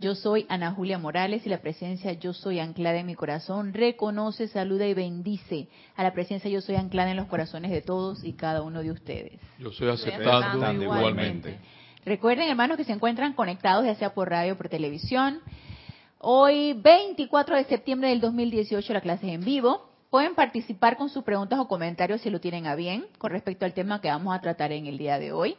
Yo soy Ana Julia Morales y la presencia Yo Soy anclada en mi corazón reconoce, saluda y bendice a la presencia Yo Soy anclada en los corazones de todos y cada uno de ustedes. Yo soy aceptando, igualmente. Recuerden, hermanos, que se encuentran conectados ya sea por radio o por televisión. Hoy, 24 de septiembre del 2018, la clase es en vivo. Pueden participar con sus preguntas o comentarios si lo tienen a bien con respecto al tema que vamos a tratar en el día de hoy.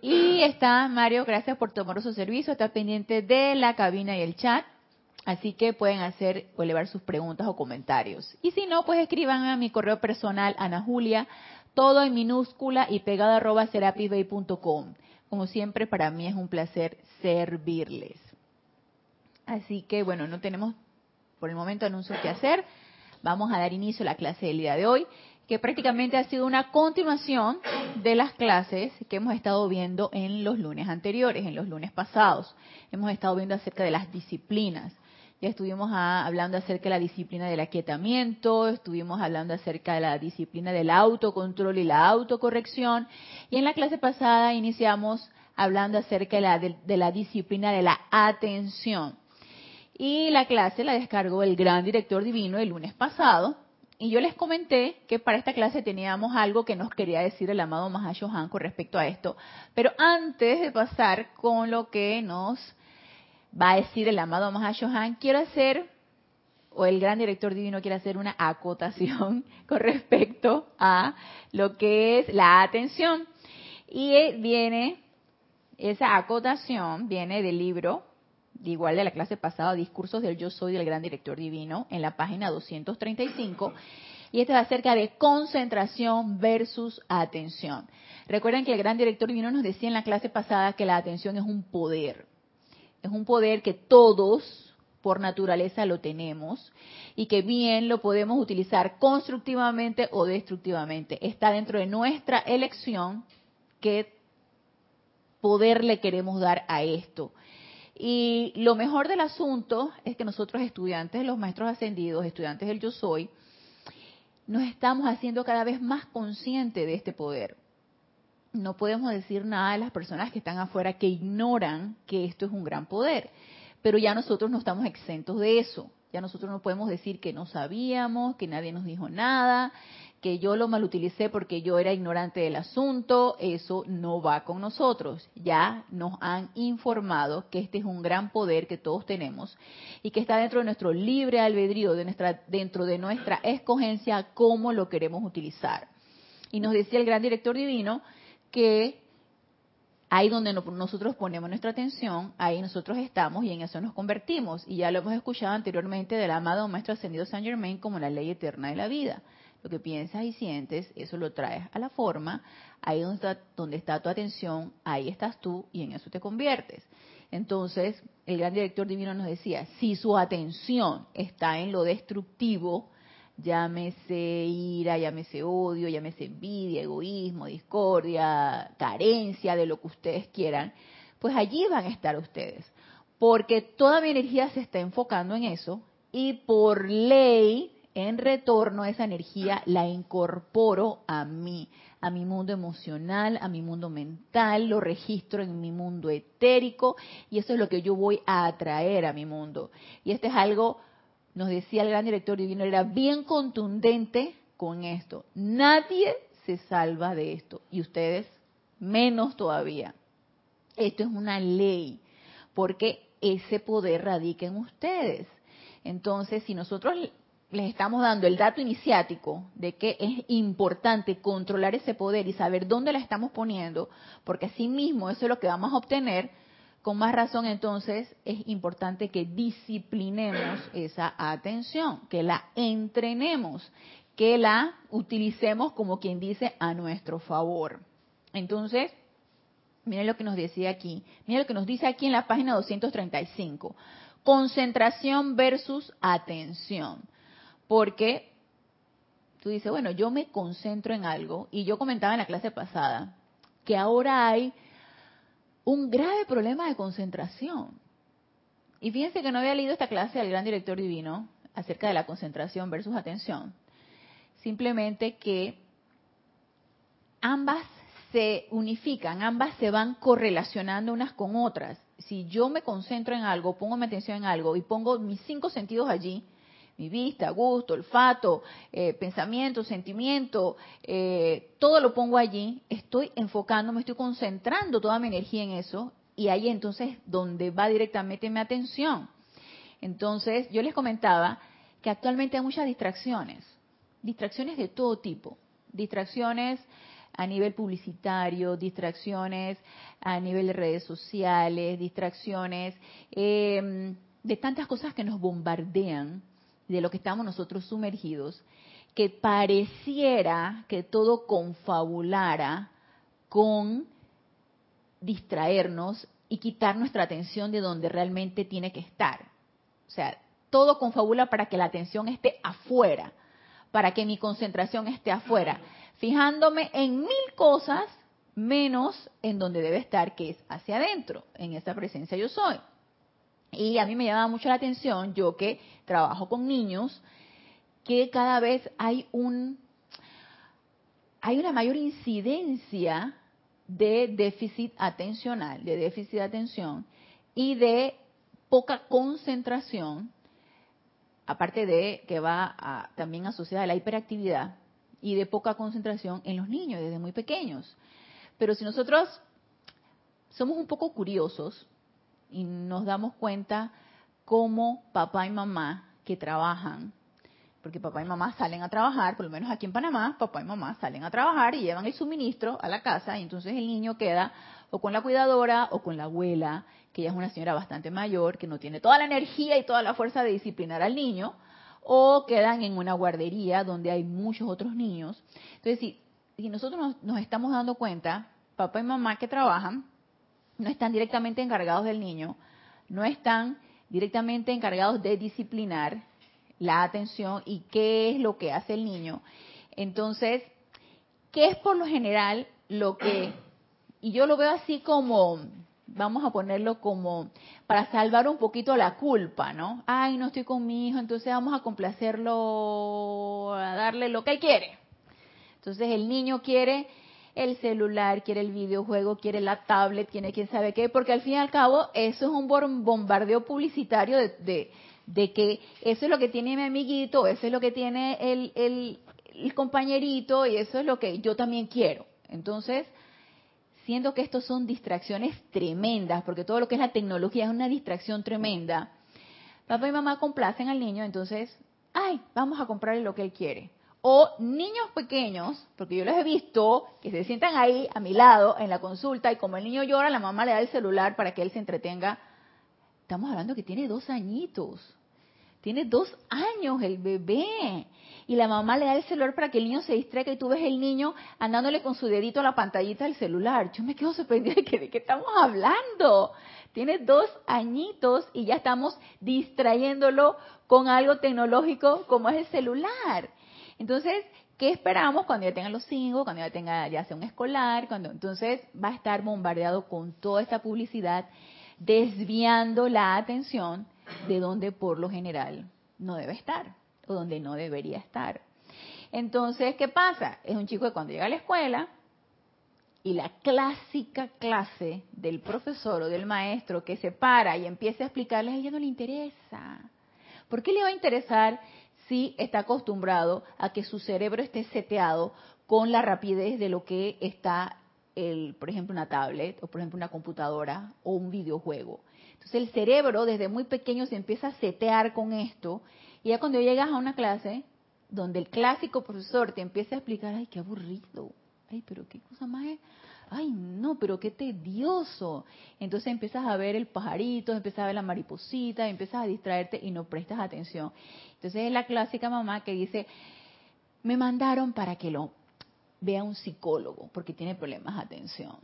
Y está Mario, gracias por tomar su servicio, está pendiente de la cabina y el chat. Así que pueden hacer o elevar sus preguntas o comentarios. Y si no, pues escriban a mi correo personal, Ana Julia, todo en minúscula y pegado arroba serapisbay.com. Como siempre, para mí es un placer servirles. Así que, bueno, no tenemos por el momento anuncios que hacer. Vamos a dar inicio a la clase del día de hoy, que prácticamente ha sido una continuación de las clases que hemos estado viendo en los lunes anteriores, en los lunes pasados. Hemos estado viendo acerca de las disciplinas. Ya estuvimos hablando acerca de la disciplina del aquietamiento, estuvimos hablando acerca de la disciplina del autocontrol y la autocorrección. Y en la clase pasada iniciamos hablando acerca de la, de la disciplina de la atención. Y la clase la descargó el gran director divino el lunes pasado. Y yo les comenté que para esta clase teníamos algo que nos quería decir el amado Mahashohan con respecto a esto. Pero antes de pasar con lo que nos va a decir el amado Mahashohan, quiero hacer, o el gran director divino quiere hacer una acotación con respecto a lo que es la atención. Y viene, esa acotación viene del libro, igual de la clase pasada, Discursos del Yo Soy del Gran Director Divino, en la página 235. Y este es acerca de concentración versus atención. Recuerden que el gran director divino nos decía en la clase pasada que la atención es un poder es un poder que todos por naturaleza lo tenemos y que bien lo podemos utilizar constructivamente o destructivamente. Está dentro de nuestra elección qué poder le queremos dar a esto. Y lo mejor del asunto es que nosotros estudiantes, los maestros ascendidos, estudiantes del yo soy, nos estamos haciendo cada vez más conscientes de este poder no podemos decir nada de las personas que están afuera que ignoran que esto es un gran poder. Pero ya nosotros no estamos exentos de eso. Ya nosotros no podemos decir que no sabíamos, que nadie nos dijo nada, que yo lo malutilicé porque yo era ignorante del asunto. Eso no va con nosotros. Ya nos han informado que este es un gran poder que todos tenemos y que está dentro de nuestro libre albedrío, de nuestra, dentro de nuestra escogencia, cómo lo queremos utilizar. Y nos decía el gran director divino que ahí donde nosotros ponemos nuestra atención, ahí nosotros estamos y en eso nos convertimos. Y ya lo hemos escuchado anteriormente del amado Maestro Ascendido San Germain como la ley eterna de la vida. Lo que piensas y sientes, eso lo traes a la forma. Ahí donde está, donde está tu atención, ahí estás tú y en eso te conviertes. Entonces, el gran director divino nos decía, si su atención está en lo destructivo, llámese ira, llámese odio, llámese envidia, egoísmo, discordia, carencia, de lo que ustedes quieran, pues allí van a estar ustedes. Porque toda mi energía se está enfocando en eso y por ley, en retorno, esa energía la incorporo a mí, a mi mundo emocional, a mi mundo mental, lo registro en mi mundo etérico y eso es lo que yo voy a atraer a mi mundo. Y esto es algo nos decía el gran director divino, era bien contundente con esto. Nadie se salva de esto y ustedes menos todavía. Esto es una ley, porque ese poder radica en ustedes. Entonces, si nosotros les estamos dando el dato iniciático de que es importante controlar ese poder y saber dónde la estamos poniendo, porque así mismo eso es lo que vamos a obtener, con más razón, entonces, es importante que disciplinemos esa atención, que la entrenemos, que la utilicemos como quien dice a nuestro favor. Entonces, miren lo que nos decía aquí, miren lo que nos dice aquí en la página 235. Concentración versus atención. Porque tú dices, bueno, yo me concentro en algo y yo comentaba en la clase pasada que ahora hay un grave problema de concentración. Y fíjense que no había leído esta clase del gran director divino acerca de la concentración versus atención. Simplemente que ambas se unifican, ambas se van correlacionando unas con otras. Si yo me concentro en algo, pongo mi atención en algo y pongo mis cinco sentidos allí, mi vista, gusto, olfato, eh, pensamiento, sentimiento, eh, todo lo pongo allí, estoy enfocando, me estoy concentrando toda mi energía en eso y ahí entonces donde va directamente mi atención. Entonces yo les comentaba que actualmente hay muchas distracciones, distracciones de todo tipo, distracciones a nivel publicitario, distracciones a nivel de redes sociales, distracciones eh, de tantas cosas que nos bombardean de lo que estamos nosotros sumergidos, que pareciera que todo confabulara con distraernos y quitar nuestra atención de donde realmente tiene que estar. O sea, todo confabula para que la atención esté afuera, para que mi concentración esté afuera, fijándome en mil cosas menos en donde debe estar, que es hacia adentro, en esa presencia yo soy. Y a mí me llama mucho la atención, yo que trabajo con niños, que cada vez hay un hay una mayor incidencia de déficit atencional, de déficit de atención y de poca concentración, aparte de que va también asociada a la hiperactividad y de poca concentración en los niños desde muy pequeños. Pero si nosotros somos un poco curiosos y nos damos cuenta cómo papá y mamá que trabajan, porque papá y mamá salen a trabajar, por lo menos aquí en Panamá, papá y mamá salen a trabajar y llevan el suministro a la casa y entonces el niño queda o con la cuidadora o con la abuela, que ya es una señora bastante mayor, que no tiene toda la energía y toda la fuerza de disciplinar al niño, o quedan en una guardería donde hay muchos otros niños. Entonces, si, si nosotros nos estamos dando cuenta, papá y mamá que trabajan, no están directamente encargados del niño, no están directamente encargados de disciplinar la atención y qué es lo que hace el niño. Entonces, ¿qué es por lo general lo que, y yo lo veo así como, vamos a ponerlo como para salvar un poquito la culpa, ¿no? Ay, no estoy con mi hijo, entonces vamos a complacerlo, a darle lo que él quiere. Entonces el niño quiere el celular, quiere el videojuego, quiere la tablet, quiere quién sabe qué, porque al fin y al cabo eso es un bombardeo publicitario de, de, que eso es lo que tiene mi amiguito, eso es lo que tiene el compañerito y eso es lo que yo también quiero. Entonces, siendo que estos son distracciones tremendas, porque todo lo que es la tecnología es una distracción tremenda, papá y mamá complacen al niño, entonces, ay, vamos a comprarle lo que él quiere. O niños pequeños, porque yo los he visto, que se sientan ahí a mi lado en la consulta y como el niño llora, la mamá le da el celular para que él se entretenga. Estamos hablando que tiene dos añitos. Tiene dos años el bebé. Y la mamá le da el celular para que el niño se distraiga y tú ves el niño andándole con su dedito a la pantallita del celular. Yo me quedo sorprendida de que de qué estamos hablando. Tiene dos añitos y ya estamos distrayéndolo con algo tecnológico como es el celular. Entonces, ¿qué esperamos cuando ya tenga los cinco, cuando ya tenga ya sea un escolar? cuando Entonces va a estar bombardeado con toda esta publicidad, desviando la atención de donde por lo general no debe estar o donde no debería estar. Entonces, ¿qué pasa? Es un chico que cuando llega a la escuela y la clásica clase del profesor o del maestro que se para y empieza a explicarles, a ella no le interesa. ¿Por qué le va a interesar si está acostumbrado a que su cerebro esté seteado con la rapidez de lo que está, el, por ejemplo, una tablet o, por ejemplo, una computadora o un videojuego. Entonces el cerebro desde muy pequeño se empieza a setear con esto y ya cuando llegas a una clase donde el clásico profesor te empieza a explicar, ay, qué aburrido, ay, pero qué cosa más es, ay, no, pero qué tedioso. Entonces empiezas a ver el pajarito, empiezas a ver la mariposita, empiezas a distraerte y no prestas atención. Entonces es la clásica mamá que dice, me mandaron para que lo vea un psicólogo porque tiene problemas de atención.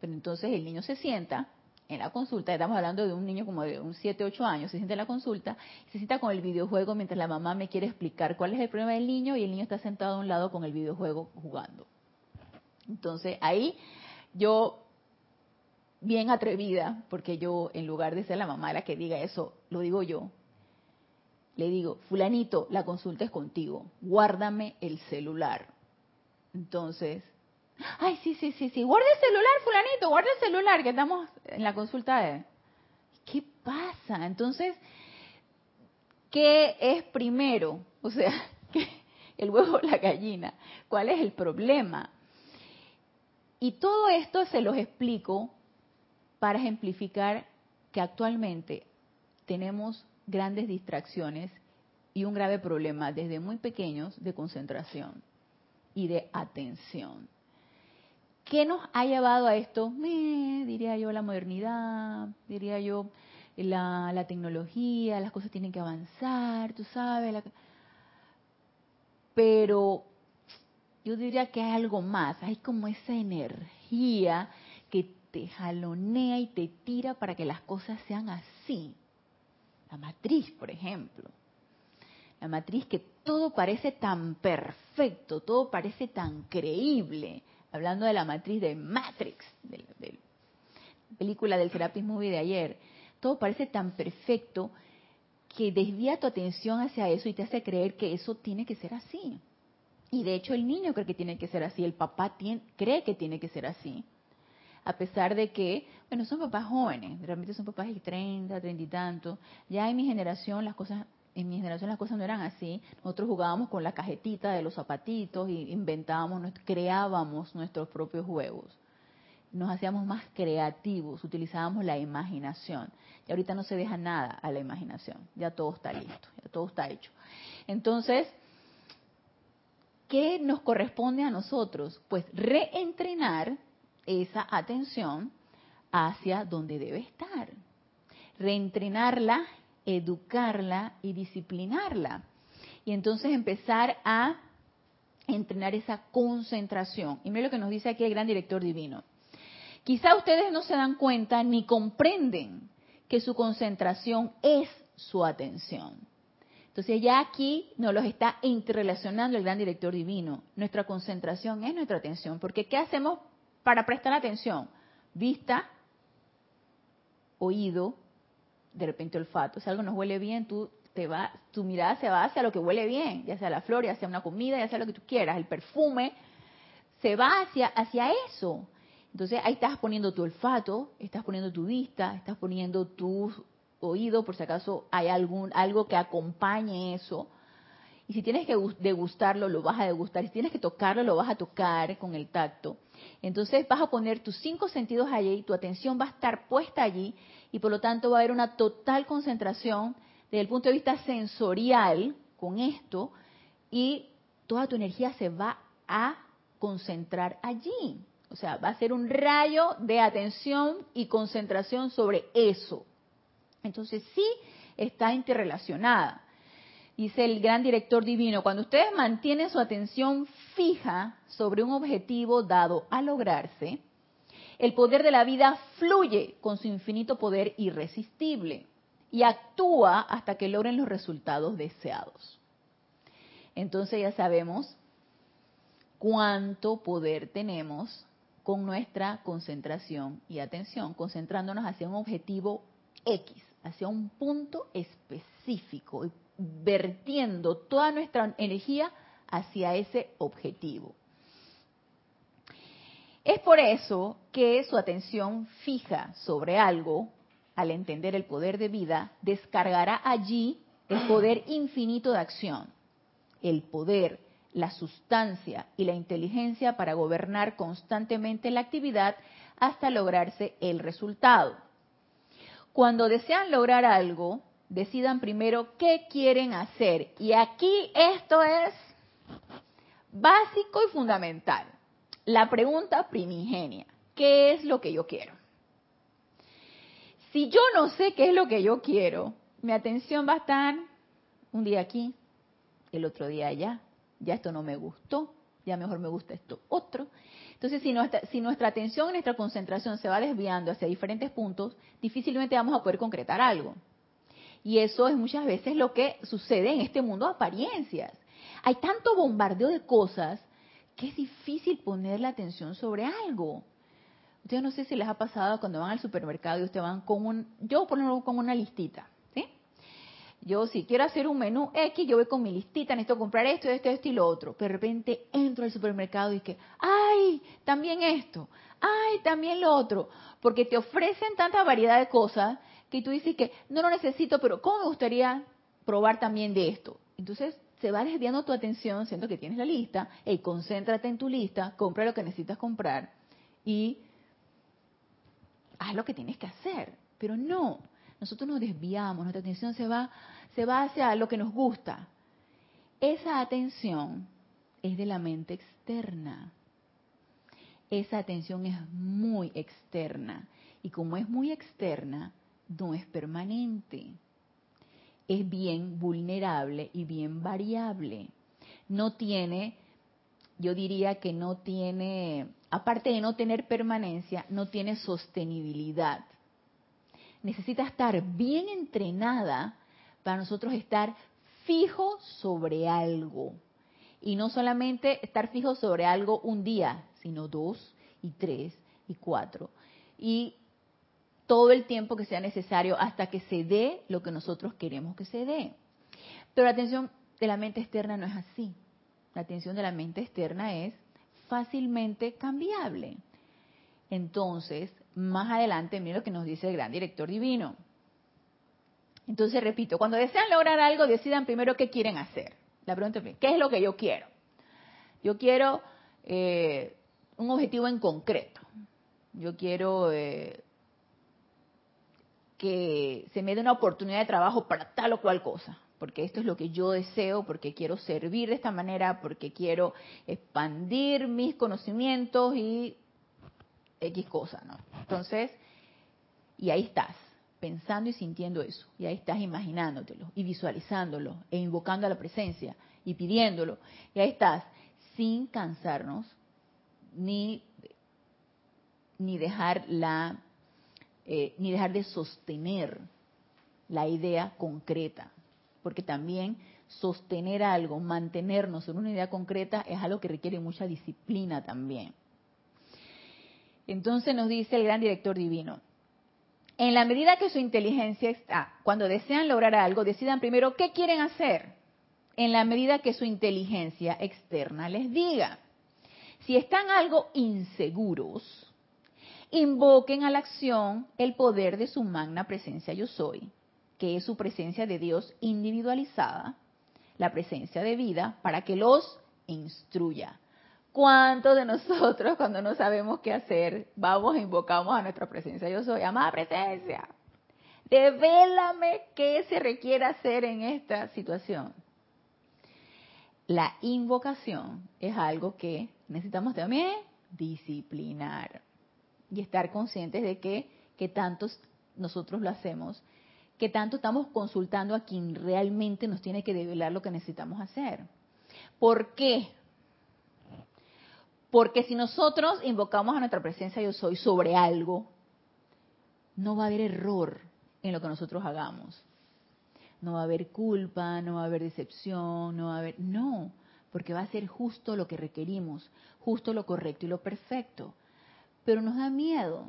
Pero entonces el niño se sienta en la consulta, estamos hablando de un niño como de un 7, 8 años, se sienta en la consulta, se sienta con el videojuego mientras la mamá me quiere explicar cuál es el problema del niño y el niño está sentado a un lado con el videojuego jugando. Entonces ahí yo bien atrevida, porque yo, en lugar de ser la mamá la que diga eso, lo digo yo. Le digo, fulanito, la consulta es contigo, guárdame el celular. Entonces, ay, sí, sí, sí, sí, guarda el celular, fulanito, guarda el celular, que estamos en la consulta de... ¿Qué pasa? Entonces, ¿qué es primero? O sea, el huevo o la gallina. ¿Cuál es el problema? Y todo esto se los explico para ejemplificar que actualmente tenemos grandes distracciones y un grave problema desde muy pequeños de concentración y de atención. ¿Qué nos ha llevado a esto? diría yo la modernidad, diría yo la, tecnología, las cosas tienen que avanzar, tú sabes. La... Pero yo diría que hay algo más, hay como esa energía que te jalonea y te tira para que las cosas sean así. La matriz, por ejemplo. La matriz que todo parece tan perfecto, todo parece tan creíble. Hablando de la matriz de Matrix, de, la película del Serapis Movie de ayer, todo parece tan perfecto que desvía tu atención hacia eso y te hace creer que eso tiene que ser así. Y de hecho el niño cree que tiene que ser así, el papá cree que tiene que ser así a pesar de que, bueno, son papás jóvenes, realmente son papás de 30, 30 y tanto. Ya en mi generación las cosas, en mi generación las cosas no eran así. Nosotros jugábamos con la cajetita de los zapatitos y inventábamos, creábamos nuestros propios juegos. Nos hacíamos más creativos, utilizábamos la imaginación. Y ahorita no se deja nada a la imaginación, ya todo está listo, ya todo está hecho. Entonces, ¿qué nos corresponde a nosotros? Pues reentrenar esa atención hacia donde debe estar. Reentrenarla, educarla y disciplinarla. Y entonces empezar a entrenar esa concentración. Y mire lo que nos dice aquí el gran director divino. Quizá ustedes no se dan cuenta ni comprenden que su concentración es su atención. Entonces ya aquí nos los está interrelacionando el gran director divino. Nuestra concentración es nuestra atención, porque ¿qué hacemos para prestar atención. Vista, oído, de repente olfato. Si algo nos huele bien, tú te va, tu mirada se va hacia lo que huele bien, ya sea la flor, ya sea una comida, ya sea lo que tú quieras, el perfume, se va hacia, hacia eso. Entonces ahí estás poniendo tu olfato, estás poniendo tu vista, estás poniendo tu oído, por si acaso hay algún algo que acompañe eso. Y si tienes que degustarlo, lo vas a degustar. Si tienes que tocarlo, lo vas a tocar con el tacto. Entonces vas a poner tus cinco sentidos allí, tu atención va a estar puesta allí y por lo tanto va a haber una total concentración desde el punto de vista sensorial con esto y toda tu energía se va a concentrar allí. O sea, va a ser un rayo de atención y concentración sobre eso. Entonces sí está interrelacionada dice el gran director divino, cuando ustedes mantienen su atención fija sobre un objetivo dado a lograrse, el poder de la vida fluye con su infinito poder irresistible y actúa hasta que logren los resultados deseados. Entonces ya sabemos cuánto poder tenemos con nuestra concentración y atención, concentrándonos hacia un objetivo X, hacia un punto específico vertiendo toda nuestra energía hacia ese objetivo. Es por eso que su atención fija sobre algo, al entender el poder de vida, descargará allí el poder infinito de acción, el poder, la sustancia y la inteligencia para gobernar constantemente la actividad hasta lograrse el resultado. Cuando desean lograr algo, decidan primero qué quieren hacer. Y aquí esto es básico y fundamental. La pregunta primigenia, ¿qué es lo que yo quiero? Si yo no sé qué es lo que yo quiero, mi atención va a estar un día aquí, el otro día allá, ya esto no me gustó, ya mejor me gusta esto otro. Entonces, si nuestra, si nuestra atención nuestra concentración se va desviando hacia diferentes puntos, difícilmente vamos a poder concretar algo. Y eso es muchas veces lo que sucede en este mundo de apariencias. Hay tanto bombardeo de cosas que es difícil poner la atención sobre algo. Ustedes no sé si les ha pasado cuando van al supermercado y ustedes van con un, yo por ejemplo con una listita. Yo si quiero hacer un menú X, yo voy con mi listita, necesito comprar esto, esto, esto y lo otro. Pero de repente entro al supermercado y que, ay, también esto, ay, también lo otro. Porque te ofrecen tanta variedad de cosas que tú dices que no lo necesito, pero ¿cómo me gustaría probar también de esto? Entonces se va desviando tu atención, siendo que tienes la lista, y concéntrate en tu lista, compra lo que necesitas comprar y haz lo que tienes que hacer. Pero no, nosotros nos desviamos, nuestra atención se va, se va hacia lo que nos gusta. Esa atención es de la mente externa. Esa atención es muy externa. Y como es muy externa, no es permanente. Es bien vulnerable y bien variable. No tiene, yo diría que no tiene aparte de no tener permanencia, no tiene sostenibilidad. Necesita estar bien entrenada para nosotros estar fijo sobre algo. Y no solamente estar fijo sobre algo un día, sino dos y tres y cuatro. Y todo el tiempo que sea necesario hasta que se dé lo que nosotros queremos que se dé. Pero la atención de la mente externa no es así. La atención de la mente externa es fácilmente cambiable. Entonces, más adelante, mira lo que nos dice el gran director divino. Entonces, repito, cuando desean lograr algo, decidan primero qué quieren hacer. La pregunta es, ¿qué es lo que yo quiero? Yo quiero eh, un objetivo en concreto. Yo quiero eh, que se me dé una oportunidad de trabajo para tal o cual cosa porque esto es lo que yo deseo, porque quiero servir de esta manera, porque quiero expandir mis conocimientos y X cosa, ¿no? Entonces, y ahí estás, pensando y sintiendo eso, y ahí estás imaginándotelo y visualizándolo e invocando a la presencia y pidiéndolo, y ahí estás, sin cansarnos ni, ni dejar la, eh, ni dejar de sostener la idea concreta. Porque también sostener algo, mantenernos en una idea concreta es algo que requiere mucha disciplina también. Entonces nos dice el gran director divino, en la medida que su inteligencia está, cuando desean lograr algo, decidan primero qué quieren hacer, en la medida que su inteligencia externa les diga. Si están algo inseguros, invoquen a la acción el poder de su magna presencia yo soy que es su presencia de Dios individualizada, la presencia de vida, para que los instruya. ¿Cuántos de nosotros cuando no sabemos qué hacer vamos e invocamos a nuestra presencia? Yo soy, amada presencia, devélame qué se requiere hacer en esta situación. La invocación es algo que necesitamos también disciplinar y estar conscientes de que, que tantos nosotros lo hacemos que tanto estamos consultando a quien realmente nos tiene que develar lo que necesitamos hacer. ¿Por qué? Porque si nosotros invocamos a nuestra presencia yo soy sobre algo, no va a haber error en lo que nosotros hagamos. No va a haber culpa, no va a haber decepción, no va a haber... No, porque va a ser justo lo que requerimos, justo lo correcto y lo perfecto. Pero nos da miedo,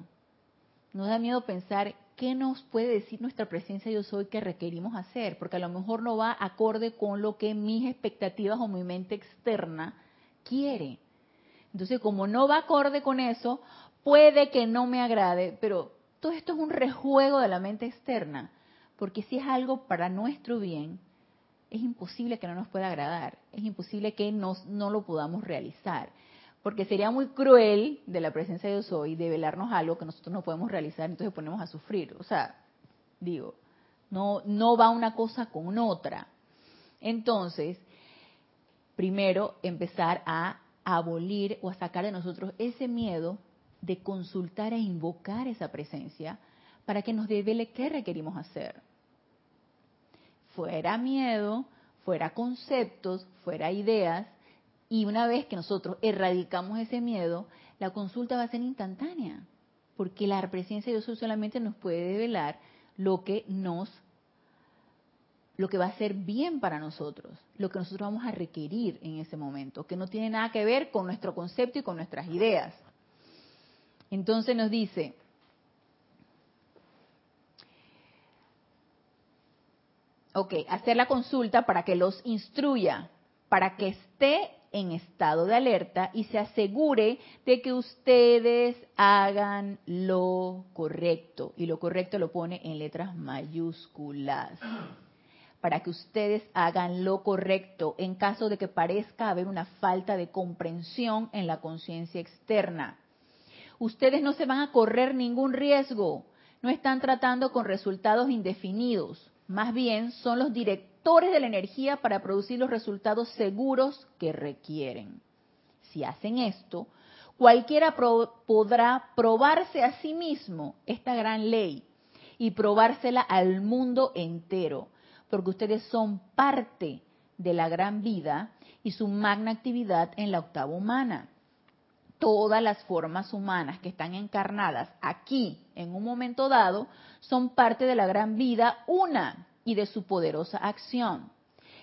nos da miedo pensar qué nos puede decir nuestra presencia yo soy que requerimos hacer, porque a lo mejor no va acorde con lo que mis expectativas o mi mente externa quiere. Entonces, como no va acorde con eso, puede que no me agrade, pero todo esto es un rejuego de la mente externa, porque si es algo para nuestro bien, es imposible que no nos pueda agradar, es imposible que nos, no lo podamos realizar porque sería muy cruel de la presencia de Dios hoy develarnos algo que nosotros no podemos realizar, entonces ponemos a sufrir. O sea, digo, no, no va una cosa con otra. Entonces, primero empezar a abolir o a sacar de nosotros ese miedo de consultar e invocar esa presencia para que nos devele qué requerimos hacer. Fuera miedo, fuera conceptos, fuera ideas, y una vez que nosotros erradicamos ese miedo, la consulta va a ser instantánea, porque la presencia de Dios solamente nos puede develar lo que nos lo que va a ser bien para nosotros, lo que nosotros vamos a requerir en ese momento, que no tiene nada que ver con nuestro concepto y con nuestras ideas. Entonces nos dice, ok, hacer la consulta para que los instruya, para que esté en estado de alerta y se asegure de que ustedes hagan lo correcto. Y lo correcto lo pone en letras mayúsculas. Para que ustedes hagan lo correcto en caso de que parezca haber una falta de comprensión en la conciencia externa. Ustedes no se van a correr ningún riesgo. No están tratando con resultados indefinidos. Más bien son los directores de la energía para producir los resultados seguros que requieren. Si hacen esto, cualquiera podrá probarse a sí mismo esta gran ley y probársela al mundo entero, porque ustedes son parte de la gran vida y su magna actividad en la octava humana. Todas las formas humanas que están encarnadas aquí en un momento dado son parte de la gran vida una y de su poderosa acción.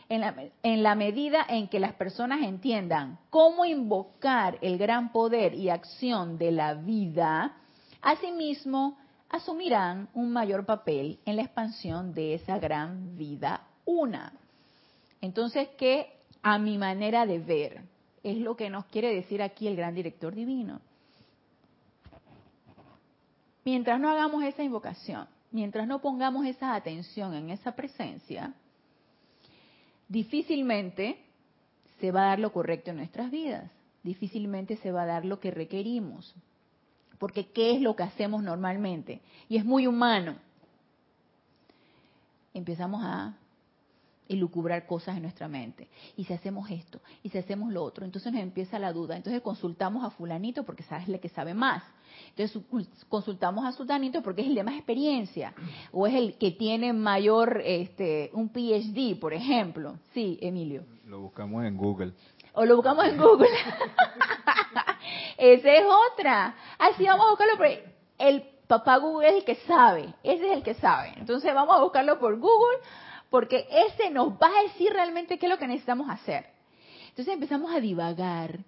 En la, en la, medida en que las personas entiendan cómo invocar el gran poder y acción de la vida, asimismo asumirán un mayor papel en la expansión de esa gran vida una. Entonces, ¿qué a mi manera de ver? Es lo que nos quiere decir aquí el gran director divino. Mientras no hagamos esa invocación, mientras no pongamos esa atención en esa presencia, difícilmente se va a dar lo correcto en nuestras vidas, difícilmente se va a dar lo que requerimos. Porque ¿qué es lo que hacemos normalmente? Y es muy humano. Empezamos a y lucubrar cosas en nuestra mente. Y si hacemos esto, y si hacemos lo otro, entonces nos empieza la duda. Entonces consultamos a fulanito porque sabes el que sabe más. Entonces consultamos a sultanito porque es el de más experiencia o es el que tiene mayor, este, un PhD, por ejemplo. Sí, Emilio. Lo buscamos en Google. O lo buscamos en Google. Esa es otra. Así vamos a buscarlo. Por el papá Google es el que sabe. Ese es el que sabe. Entonces vamos a buscarlo por Google porque ese nos va a decir realmente qué es lo que necesitamos hacer. Entonces empezamos a divagar,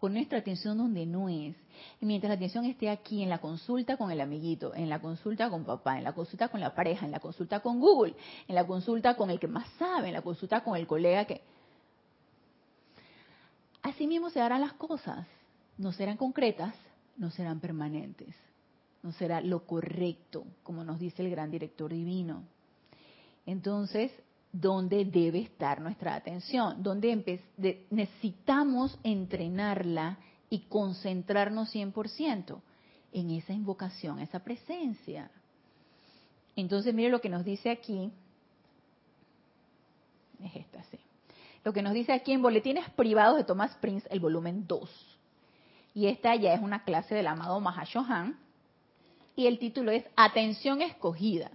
con nuestra atención donde no es. Y mientras la atención esté aquí, en la consulta con el amiguito, en la consulta con papá, en la consulta con la pareja, en la consulta con Google, en la consulta con el que más sabe, en la consulta con el colega que... Así mismo se harán las cosas. No serán concretas, no serán permanentes. No será lo correcto, como nos dice el gran director divino. Entonces, ¿dónde debe estar nuestra atención? ¿Dónde necesitamos entrenarla y concentrarnos 100% en esa invocación, esa presencia. Entonces, mire lo que nos dice aquí. Es esta, sí. Lo que nos dice aquí en Boletines Privados de Thomas Prince, el volumen 2. Y esta ya es una clase del amado Mahashohan. Y el título es Atención escogida.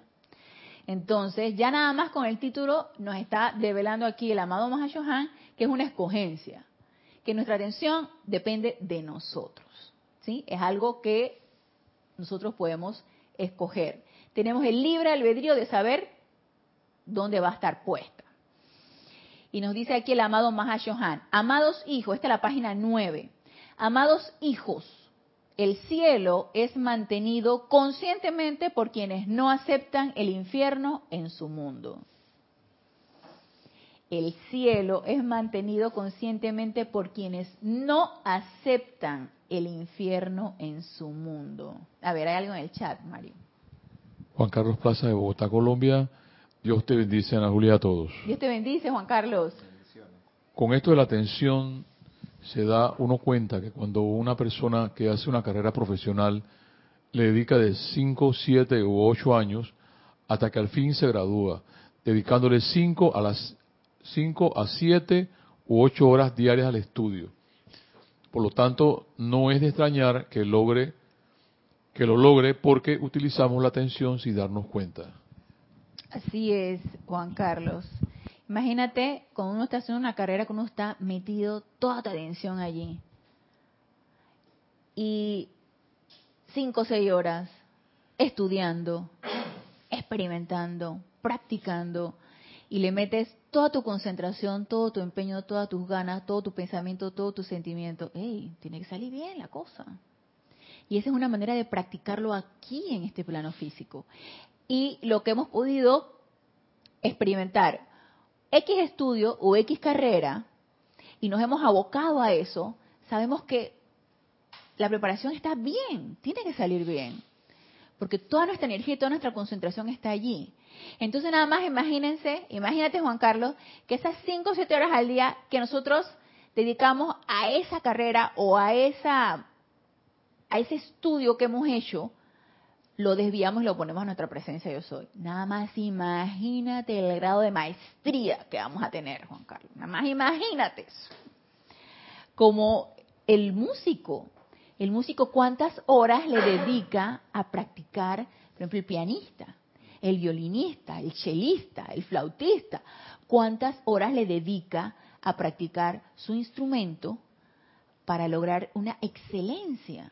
Entonces, ya nada más con el título nos está develando aquí el amado Mahashohan que es una escogencia, que nuestra atención depende de nosotros. ¿sí? Es algo que nosotros podemos escoger. Tenemos el libre albedrío de saber dónde va a estar puesta. Y nos dice aquí el amado Mahashohan, amados hijos, esta es la página 9, amados hijos, el cielo es mantenido conscientemente por quienes no aceptan el infierno en su mundo. El cielo es mantenido conscientemente por quienes no aceptan el infierno en su mundo. A ver, hay algo en el chat, Mario. Juan Carlos Plaza de Bogotá, Colombia. Dios te bendice, Ana Julia, a todos. Dios te bendice, Juan Carlos. Con esto de la atención se da uno cuenta que cuando una persona que hace una carrera profesional le dedica de 5, 7 u 8 años hasta que al fin se gradúa, dedicándole 5 a las 5 a 7 u 8 horas diarias al estudio. Por lo tanto, no es de extrañar que logre que lo logre porque utilizamos la atención sin darnos cuenta. Así es, Juan Carlos. Imagínate cuando uno está haciendo una carrera, que uno está metido toda tu atención allí. Y cinco o seis horas estudiando, experimentando, practicando, y le metes toda tu concentración, todo tu empeño, todas tus ganas, todo tu pensamiento, todo tu sentimiento. ¡Ey! Tiene que salir bien la cosa. Y esa es una manera de practicarlo aquí en este plano físico. Y lo que hemos podido experimentar, X estudio o X carrera, y nos hemos abocado a eso, sabemos que la preparación está bien, tiene que salir bien. Porque toda nuestra energía y toda nuestra concentración está allí. Entonces nada más imagínense, imagínate Juan Carlos, que esas 5 o 7 horas al día que nosotros dedicamos a esa carrera o a esa a ese estudio que hemos hecho, lo desviamos y lo ponemos a nuestra presencia yo soy. Nada más imagínate el grado de maestría que vamos a tener, Juan Carlos. Nada más imagínate eso. Como el músico, el músico cuántas horas le dedica a practicar, por ejemplo, el pianista, el violinista, el chelista, el flautista, cuántas horas le dedica a practicar su instrumento para lograr una excelencia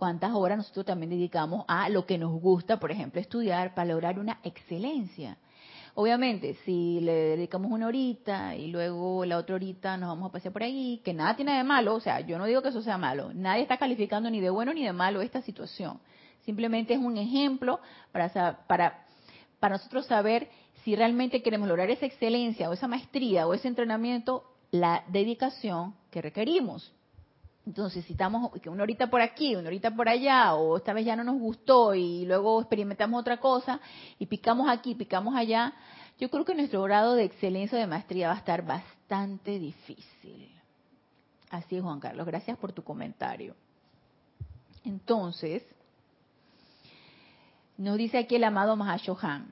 cuántas horas nosotros también dedicamos a lo que nos gusta, por ejemplo, estudiar para lograr una excelencia. Obviamente, si le dedicamos una horita y luego la otra horita nos vamos a pasear por ahí, que nada tiene de malo, o sea, yo no digo que eso sea malo, nadie está calificando ni de bueno ni de malo esta situación. Simplemente es un ejemplo para, para, para nosotros saber si realmente queremos lograr esa excelencia o esa maestría o ese entrenamiento, la dedicación que requerimos. Entonces, si estamos una horita por aquí, una horita por allá, o esta vez ya no nos gustó y luego experimentamos otra cosa y picamos aquí, picamos allá, yo creo que nuestro grado de excelencia o de maestría va a estar bastante difícil. Así es, Juan Carlos. Gracias por tu comentario. Entonces, nos dice aquí el amado Mahashohan.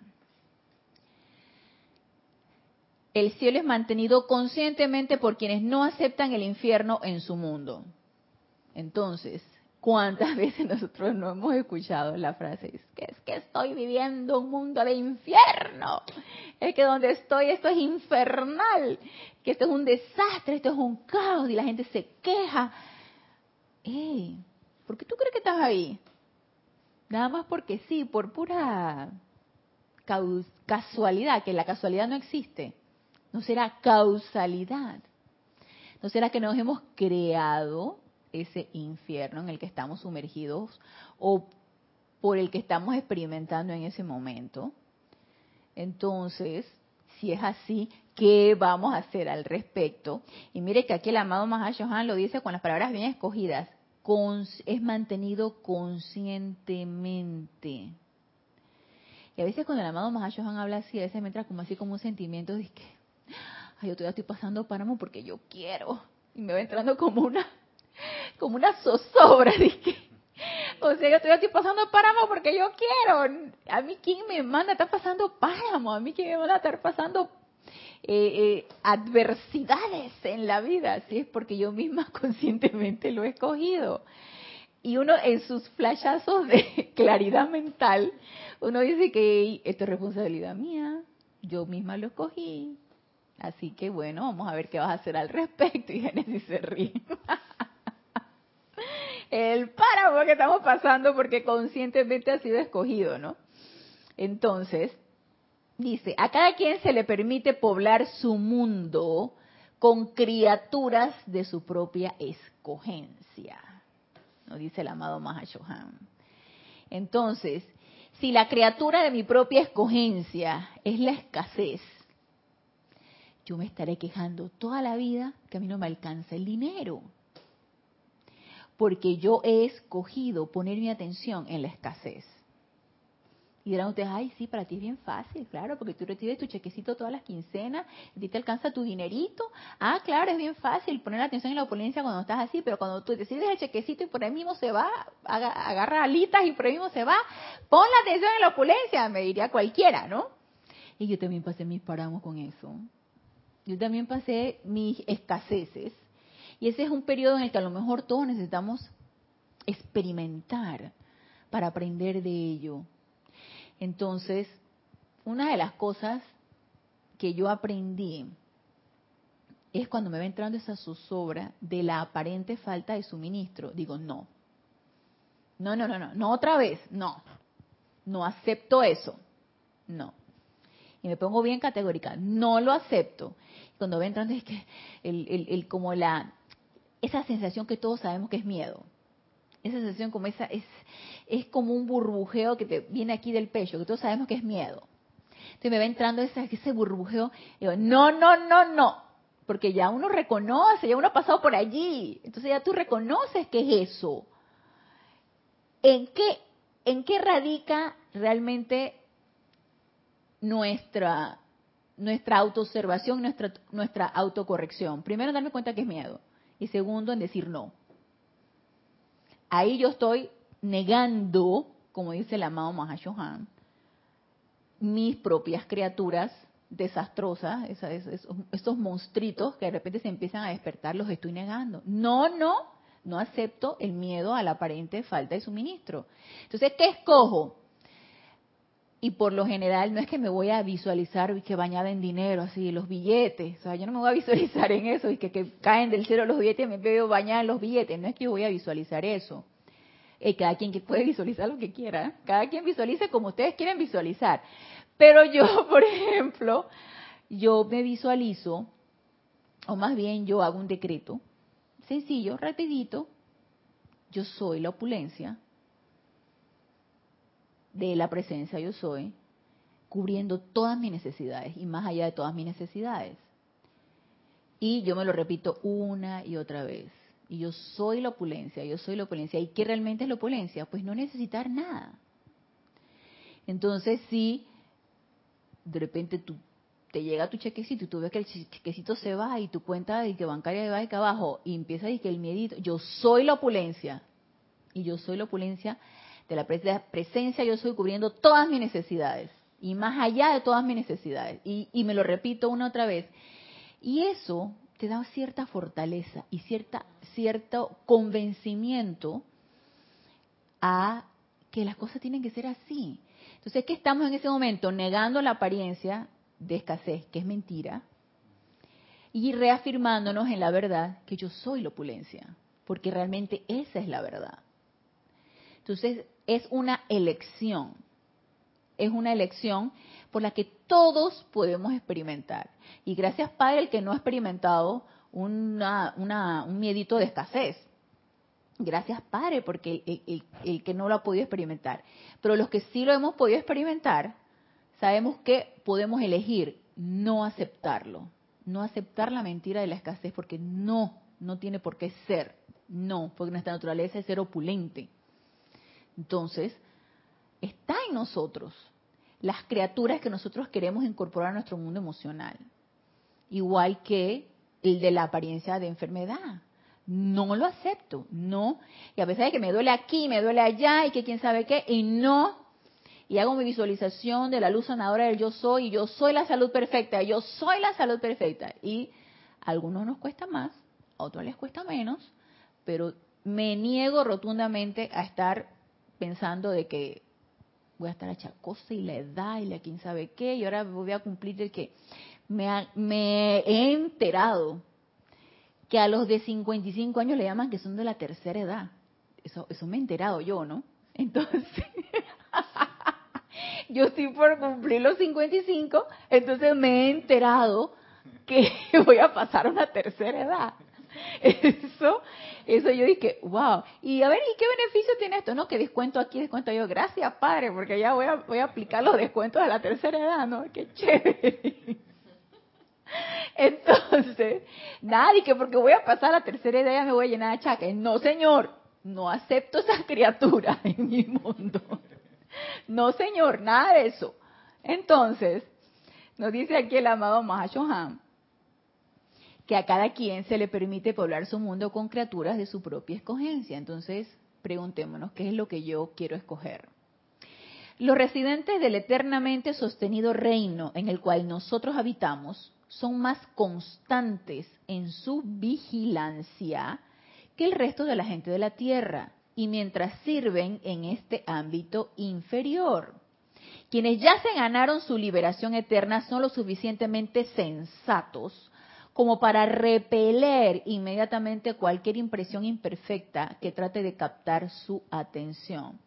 El cielo es mantenido conscientemente por quienes no aceptan el infierno en su mundo. Entonces, ¿cuántas veces nosotros no hemos escuchado la frase? Es que, es que estoy viviendo un mundo de infierno. Es que donde estoy esto es infernal. Que esto es un desastre, esto es un caos y la gente se queja. ¿por qué tú crees que estás ahí? Nada más porque sí, por pura casualidad, que la casualidad no existe. No será causalidad. ¿No será que nos hemos creado ese infierno en el que estamos sumergidos o por el que estamos experimentando en ese momento. Entonces, si es así, ¿qué vamos a hacer al respecto? Y mire que aquí el amado Mahashohan lo dice con las palabras bien escogidas, es mantenido conscientemente. Y a veces cuando el amado Mahashohan habla así, a veces me entra como así como un sentimiento de que, ay, yo todavía estoy pasando páramo porque yo quiero. Y me va entrando como una como una zozobra, dije. O sea, yo estoy pasando páramo porque yo quiero. A mí, ¿quién me manda a estar pasando páramo? A mí, ¿quién me manda a estar pasando eh, eh, adversidades en la vida? Si es porque yo misma conscientemente lo he escogido. Y uno en sus flashazos de claridad mental, uno dice que esto es responsabilidad mía, yo misma lo escogí. Así que bueno, vamos a ver qué vas a hacer al respecto. Y Genesis se ríe. El páramo que estamos pasando porque conscientemente ha sido escogido, ¿no? Entonces, dice, a cada quien se le permite poblar su mundo con criaturas de su propia escogencia, nos dice el amado Mahashohan. Entonces, si la criatura de mi propia escogencia es la escasez, yo me estaré quejando toda la vida que a mí no me alcanza el dinero porque yo he escogido poner mi atención en la escasez. Y dirán ustedes, ay, sí, para ti es bien fácil, claro, porque tú recibes tu chequecito todas las quincenas, a ti te alcanza tu dinerito. Ah, claro, es bien fácil poner la atención en la opulencia cuando estás así, pero cuando tú decides el chequecito y por ahí mismo se va, agarra alitas y por ahí mismo se va, pon la atención en la opulencia, me diría cualquiera, ¿no? Y yo también pasé mis paramos con eso. Yo también pasé mis escaseces y ese es un periodo en el que a lo mejor todos necesitamos experimentar para aprender de ello. Entonces, una de las cosas que yo aprendí es cuando me va entrando esa zozobra de la aparente falta de suministro. Digo, no. No, no, no, no, no otra vez, no. No acepto eso. No. Y me pongo bien categórica, no lo acepto. Cuando va entrando es que el, el, el como la esa sensación que todos sabemos que es miedo. Esa sensación como esa es, es como un burbujeo que te viene aquí del pecho, que todos sabemos que es miedo. Entonces me va entrando ese, ese burbujeo, y digo, no, no, no, no, porque ya uno reconoce, ya uno ha pasado por allí, entonces ya tú reconoces que es eso. ¿En qué, en qué radica realmente nuestra, nuestra autoobservación, nuestra, nuestra autocorrección? Primero, darme cuenta que es miedo. Y segundo, en decir no. Ahí yo estoy negando, como dice el amado Mahashohan, mis propias criaturas desastrosas, esos, monstruitos que de repente se empiezan a despertar, los estoy negando. No, no, no acepto el miedo a la aparente falta de suministro. Entonces, ¿qué escojo? Y por lo general no es que me voy a visualizar que bañada en dinero, así, los billetes. O sea, yo no me voy a visualizar en eso y que, que caen del cielo los billetes y me veo bañada en los billetes. No es que yo voy a visualizar eso. Eh, cada quien que puede visualizar lo que quiera. ¿eh? Cada quien visualice como ustedes quieren visualizar. Pero yo, por ejemplo, yo me visualizo, o más bien yo hago un decreto, sencillo, rapidito, yo soy la opulencia de la presencia yo soy, cubriendo todas mis necesidades y más allá de todas mis necesidades. Y yo me lo repito una y otra vez. Y yo soy la opulencia, yo soy la opulencia. ¿Y qué realmente es la opulencia? Pues no necesitar nada. Entonces, si de repente te llega tu chequecito y tú ves que el chequecito se va y tu cuenta de que bancaria va acá abajo y empieza a decir que el miedito, yo soy la opulencia y yo soy la opulencia de la presencia, yo soy cubriendo todas mis necesidades y más allá de todas mis necesidades y, y me lo repito una otra vez y eso te da cierta fortaleza y cierta cierto convencimiento a que las cosas tienen que ser así. Entonces, ¿qué estamos en ese momento? Negando la apariencia de escasez, que es mentira, y reafirmándonos en la verdad que yo soy la opulencia, porque realmente esa es la verdad. Entonces, es una elección, es una elección por la que todos podemos experimentar. Y gracias, Padre, el que no ha experimentado una, un miedito de escasez. Gracias, Padre, porque el, que no lo ha podido experimentar. Pero los que sí lo hemos podido experimentar, sabemos que podemos elegir no aceptarlo, no aceptar la mentira de la escasez, porque no, no tiene por qué ser. No, porque nuestra naturaleza es ser opulente. Entonces, está en nosotros las criaturas que nosotros queremos incorporar a nuestro mundo emocional. Igual que el de la apariencia de enfermedad. No lo acepto, no. Y a pesar de que me duele aquí, me duele allá y que quién sabe qué, y no. Y hago mi visualización de la luz sanadora del yo soy, y yo soy la salud perfecta, yo soy la salud perfecta. Y a algunos nos cuesta más, a otros les cuesta menos, pero me niego rotundamente a estar pensando de que voy a estar achacosa y la edad y la quién sabe qué, y ahora voy a cumplir el que me, he enterado que a los de 55 años le llaman que son de la tercera edad. Eso, eso me he enterado yo, ¿no? Entonces, yo estoy por cumplir los 55, entonces me he enterado que voy a pasar a una tercera edad. Eso, eso yo dije, wow. Y a ver, ¿y qué beneficio tiene esto? No, que descuento aquí, descuento yo. Gracias, padre, porque ya voy a, voy a aplicar los descuentos de la tercera edad, ¿no? Qué chévere. Entonces, nadie que porque voy a pasar a la tercera edad me voy a llenar de achaques. No, señor, no acepto esa criatura en mi mundo. No, señor, nada de eso. Entonces, nos dice aquí el amado Mahashohan que a cada quien se le permite poblar su mundo con criaturas de su propia escogencia. Entonces, preguntémonos, ¿qué es lo que yo quiero escoger? Los residentes del eternamente sostenido reino en el cual nosotros habitamos son más constantes en su vigilancia que el resto de la gente de la tierra y mientras sirven en este ámbito inferior. Quienes ya se ganaron su liberación eterna son lo suficientemente sensatos como para repeler inmediatamente cualquier impresión imperfecta que trate de captar su atención.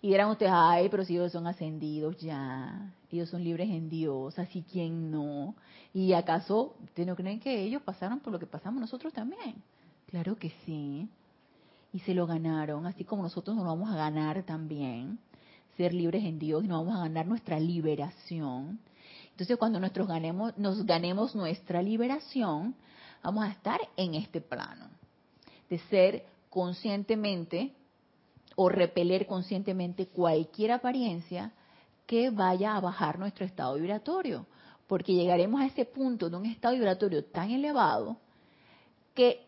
Y dirán ustedes, ay, pero si ellos son ascendidos ya, ellos son libres en Dios, así quien no. ¿Y acaso ustedes no creen que ellos pasaron por lo que pasamos nosotros también? Claro que sí. y se lo ganaron, así como nosotros nos vamos a ganar también ser libres en Dios y nos vamos a ganar nuestra liberación. Entonces, cuando nosotros ganemos, nos ganemos nuestra liberación, vamos a estar en este plano de ser conscientemente o repeler conscientemente cualquier apariencia que vaya a bajar nuestro estado vibratorio, porque llegaremos a ese punto de un estado vibratorio tan elevado que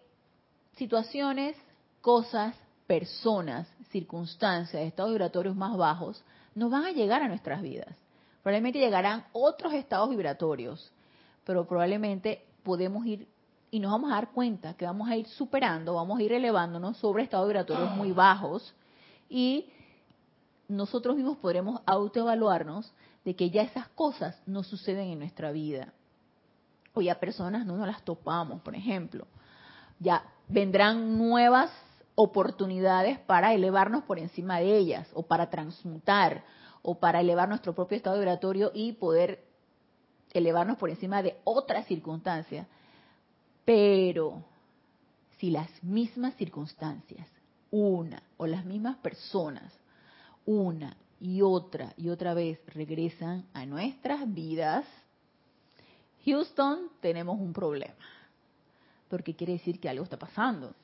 situaciones, cosas, personas, circunstancias, estados vibratorios más bajos, no van a llegar a nuestras vidas. Probablemente llegarán otros estados vibratorios, pero probablemente podemos ir y nos vamos a dar cuenta que vamos a ir superando, vamos a ir elevándonos sobre estados vibratorios muy bajos y nosotros mismos podremos autoevaluarnos de que ya esas cosas no suceden en nuestra vida. O ya personas no nos las topamos, por ejemplo. Ya vendrán nuevas oportunidades para elevarnos por encima de ellas, o para transmutar, o para elevar nuestro propio estado vibratorio y poder elevarnos por encima de otras circunstancias. Pero si las mismas circunstancias, una, o las mismas personas, una y otra y otra vez regresan a nuestras vidas, Houston, tenemos un problema. Porque quiere decir que algo está pasando.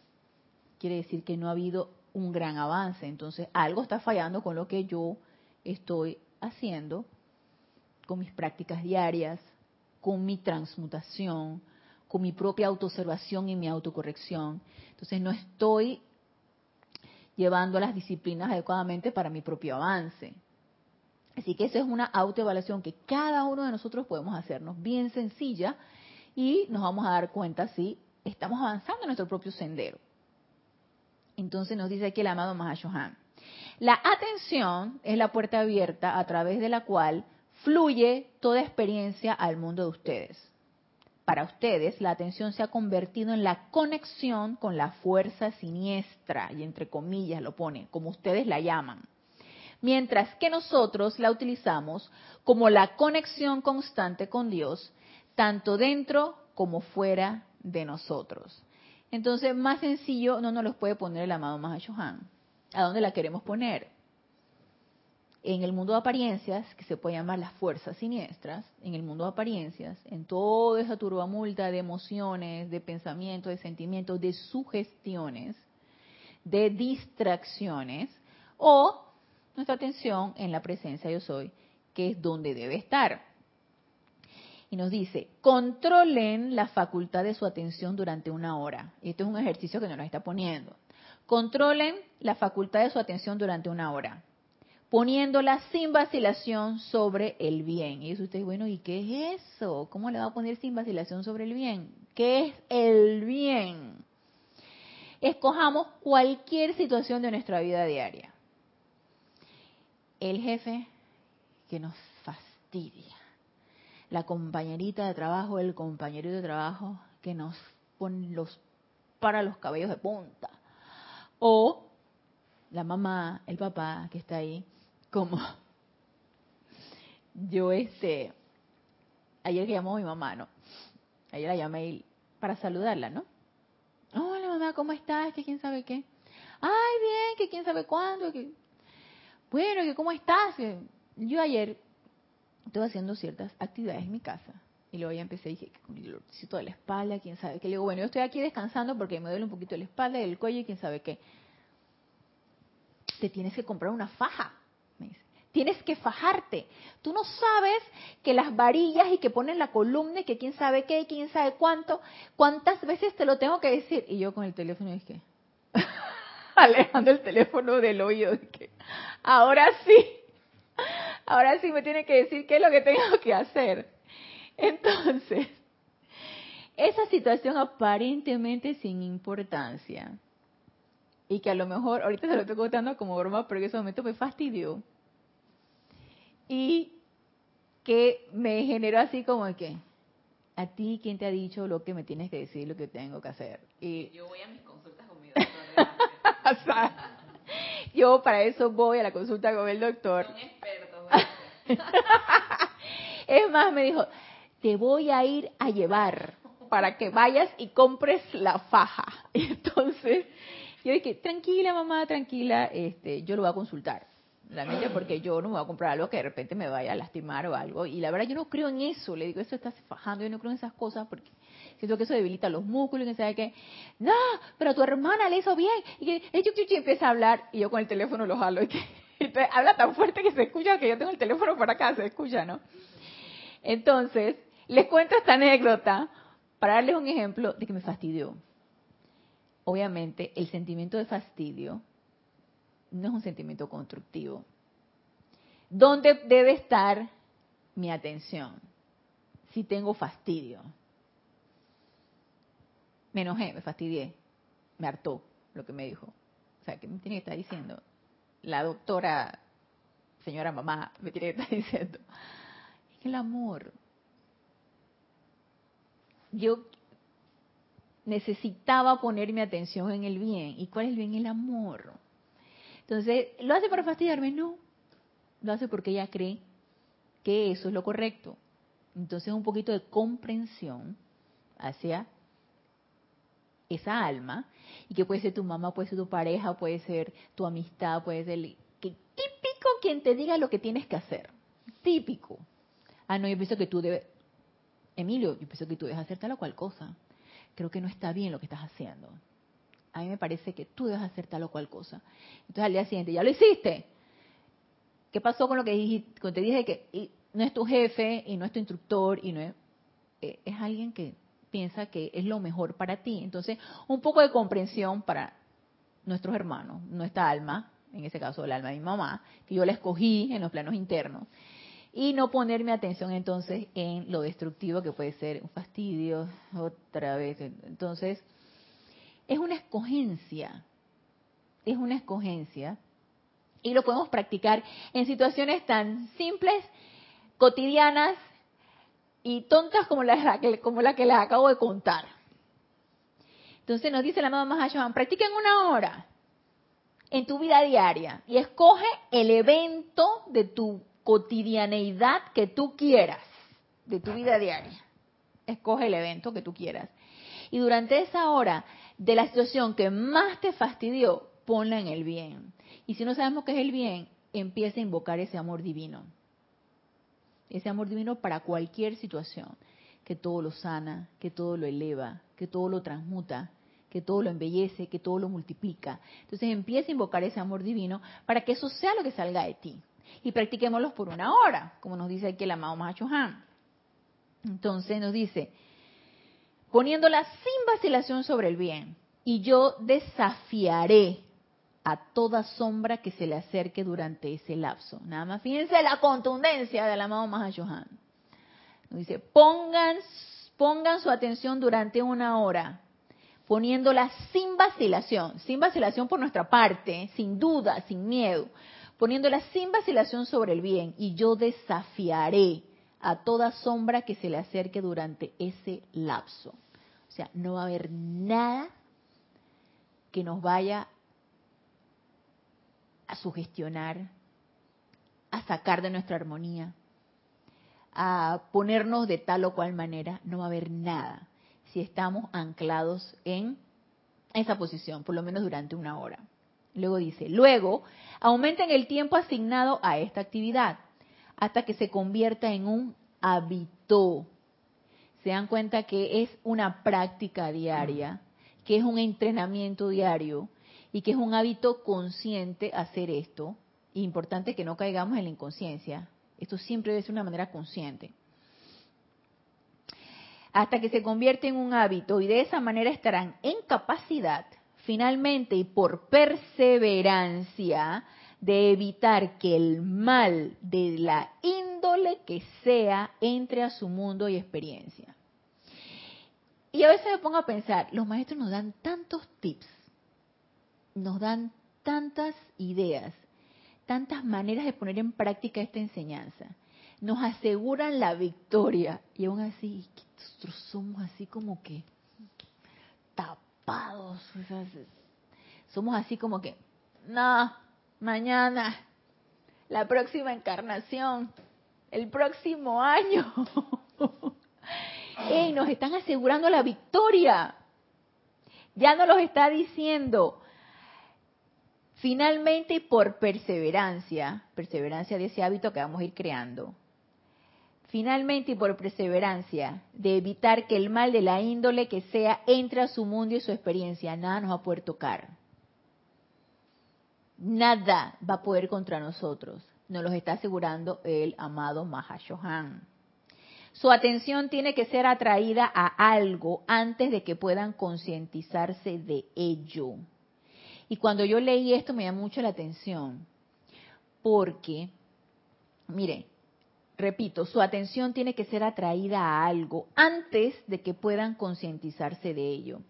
Quiere decir que no ha habido un gran avance. Entonces, algo está fallando con lo que yo estoy haciendo, con mis prácticas diarias, con mi transmutación, con mi propia autoobservación y mi autocorrección. Entonces, no estoy llevando las disciplinas adecuadamente para mi propio avance. Así que esa es una autoevaluación que cada uno de nosotros podemos hacernos bien sencilla y nos vamos a dar cuenta si estamos avanzando en nuestro propio sendero. Entonces nos dice aquí el amado Mahashohan. La atención es la puerta abierta a través de la cual fluye toda experiencia al mundo de ustedes para ustedes, la atención se ha convertido en la conexión con la fuerza siniestra, y entre comillas lo pone, como ustedes la llaman. Mientras que nosotros la utilizamos como la conexión constante con Dios, tanto dentro como fuera de nosotros. Entonces, más sencillo no nos los puede poner el amado Mahashohan. ¿A dónde la queremos poner? en el mundo de apariencias, que se puede llamar las fuerzas siniestras, en el mundo de apariencias, en toda esa turbamulta de emociones, de pensamientos, de sentimientos, de sugestiones, de distracciones, o nuestra atención en la presencia yo soy, que es donde debe estar. Y nos dice, controlen la facultad de su atención durante una hora. Y esto es un ejercicio que nos está poniendo. Controlen la facultad de su atención durante una hora poniéndola sin vacilación sobre el bien. Y eso usted, bueno, ¿y qué es eso? ¿Cómo le va a poner sin vacilación sobre el bien? ¿Qué es el bien? Escojamos cualquier situación de nuestra vida diaria. El jefe que nos fastidia. La compañerita de trabajo, el compañero de trabajo que nos pone los para los cabellos de punta. O la mamá, el papá que está ahí como yo este ayer que llamó a mi mamá, ¿no? Ayer la llamé para saludarla, ¿no? Hola mamá, ¿cómo estás? Que quién sabe qué. Ay, bien, que quién sabe cuándo. Bueno, que cómo estás. Yo ayer estuve haciendo ciertas actividades en mi casa. Y luego ya empecé dije, con el dolorcito de la espalda, quién sabe qué. Le digo, bueno, yo estoy aquí descansando porque me duele un poquito la espalda y el cuello y quién sabe qué. Te tienes que comprar una faja. Tienes que fajarte. Tú no sabes que las varillas y que ponen la columna y que quién sabe qué, quién sabe cuánto, cuántas veces te lo tengo que decir. Y yo con el teléfono dije, alejando el teléfono del oído, dije, ahora sí, ahora sí me tiene que decir qué es lo que tengo que hacer. Entonces, esa situación aparentemente sin importancia, y que a lo mejor, ahorita se lo estoy contando como broma, pero en ese momento me fastidió y que me generó así como que, a ti, ¿quién te ha dicho lo que me tienes que decir, lo que tengo que hacer? Y yo voy a mis consultas con mi doctor. yo para eso voy a la consulta con el doctor. Son expertos. es más, me dijo, te voy a ir a llevar para que vayas y compres la faja. Y entonces yo dije, tranquila mamá, tranquila, este, yo lo voy a consultar. Realmente porque yo no me voy a comprar algo que de repente me vaya a lastimar o algo. Y la verdad yo no creo en eso. Le digo, eso está fajando, yo no creo en esas cosas porque siento que eso debilita los músculos y que sabe que, no, pero tu hermana le hizo bien. Y que y empieza a hablar y yo con el teléfono lo jalo. Y que habla tan fuerte que se escucha que yo tengo el teléfono por acá, se escucha, ¿no? Entonces, les cuento esta anécdota para darles un ejemplo de que me fastidió. Obviamente, el sentimiento de fastidio no es un sentimiento constructivo. ¿Dónde debe estar mi atención? Si tengo fastidio. Me enojé, me fastidié, me hartó lo que me dijo. O sea, ¿qué me tiene que estar diciendo? La doctora, señora mamá, me tiene que estar diciendo. Es el amor. Yo necesitaba poner mi atención en el bien. ¿Y cuál es el bien? El amor. Entonces, ¿lo hace para fastidiarme? No. Lo hace porque ella cree que eso es lo correcto. Entonces, un poquito de comprensión hacia esa alma, y que puede ser tu mamá, puede ser tu pareja, puede ser tu amistad, puede ser... Que típico quien te diga lo que tienes que hacer. Típico. Ah, no, yo pienso que tú debes... Emilio, yo pienso que tú debes hacer tal o cual cosa. Creo que no está bien lo que estás haciendo a mí me parece que tú debes hacer tal o cual cosa. Entonces al día siguiente, ¿ya lo hiciste? ¿Qué pasó con lo que dijiste? Cuando te dije que no es tu jefe y no es tu instructor y no es, eh, es alguien que piensa que es lo mejor para ti. Entonces, un poco de comprensión para nuestros hermanos, nuestra alma, en ese caso el alma de mi mamá, que yo la escogí en los planos internos, y no poner mi atención entonces en lo destructivo que puede ser un fastidio, otra vez. Entonces, es una escogencia, es una escogencia. Y lo podemos practicar en situaciones tan simples, cotidianas y tontas como la, como la que les acabo de contar. Entonces nos dice la mamá Mahashohan, practica en una hora en tu vida diaria y escoge el evento de tu cotidianeidad que tú quieras, de tu vida diaria. Escoge el evento que tú quieras. Y durante esa hora de la situación que más te fastidió, ponla en el bien. Y si no sabemos qué es el bien, empieza a invocar ese amor divino. Ese amor divino para cualquier situación, que todo lo sana, que todo lo eleva, que todo lo transmuta, que todo lo embellece, que todo lo multiplica. Entonces empieza a invocar ese amor divino para que eso sea lo que salga de ti. Y practiquémoslo por una hora, como nos dice aquí el amado Mahacho Han. Entonces nos dice, poniéndola sin vacilación sobre el bien. Y yo desafiaré a toda sombra que se le acerque durante ese lapso. Nada más fíjense la contundencia del amado Mahayohan. Dice, pongan, pongan su atención durante una hora, poniéndola sin vacilación, sin vacilación por nuestra parte, sin duda, sin miedo, poniéndola sin vacilación sobre el bien, y yo desafiaré a toda sombra que se le acerque durante ese lapso. O sea, no va a haber nada que nos vaya a sugestionar, a sacar de nuestra armonía, a ponernos de tal o cual manera, no va a haber nada si estamos anclados en esa posición, por lo menos durante una hora. Luego dice, luego aumenten el tiempo asignado a esta actividad hasta que se convierta en un hábito. Se dan cuenta que es una práctica diaria, que es un entrenamiento diario y que es un hábito consciente hacer esto. importante que no caigamos en la inconsciencia. Esto siempre debe ser una manera consciente. Hasta que se convierte en un hábito y de esa manera estarán en capacidad, finalmente y por perseverancia, de evitar que el mal de la índole que sea entre a su mundo y experiencia. Y a veces me pongo a pensar, los maestros nos dan tantos tips, nos dan tantas ideas, tantas maneras de poner en práctica esta enseñanza, nos aseguran la victoria y aún así nosotros somos así como que tapados, somos así como que, no, mañana, la próxima encarnación, el próximo año. ¡Ey! Nos están asegurando la victoria. Ya nos los está diciendo. Finalmente, por perseverancia, perseverancia de ese hábito que vamos a ir creando, finalmente y por perseverancia, de evitar que el mal de la índole que sea entre a su mundo y su experiencia, nada nos va a poder tocar. Nada va a poder contra nosotros. Nos lo está asegurando el amado Mahashohan. Su atención tiene que ser atraída a algo antes de que puedan concientizarse de ello. Y cuando yo leí esto me llamó mucho la atención, porque, mire, repito, su atención tiene que ser atraída a algo antes de que puedan concientizarse de ello.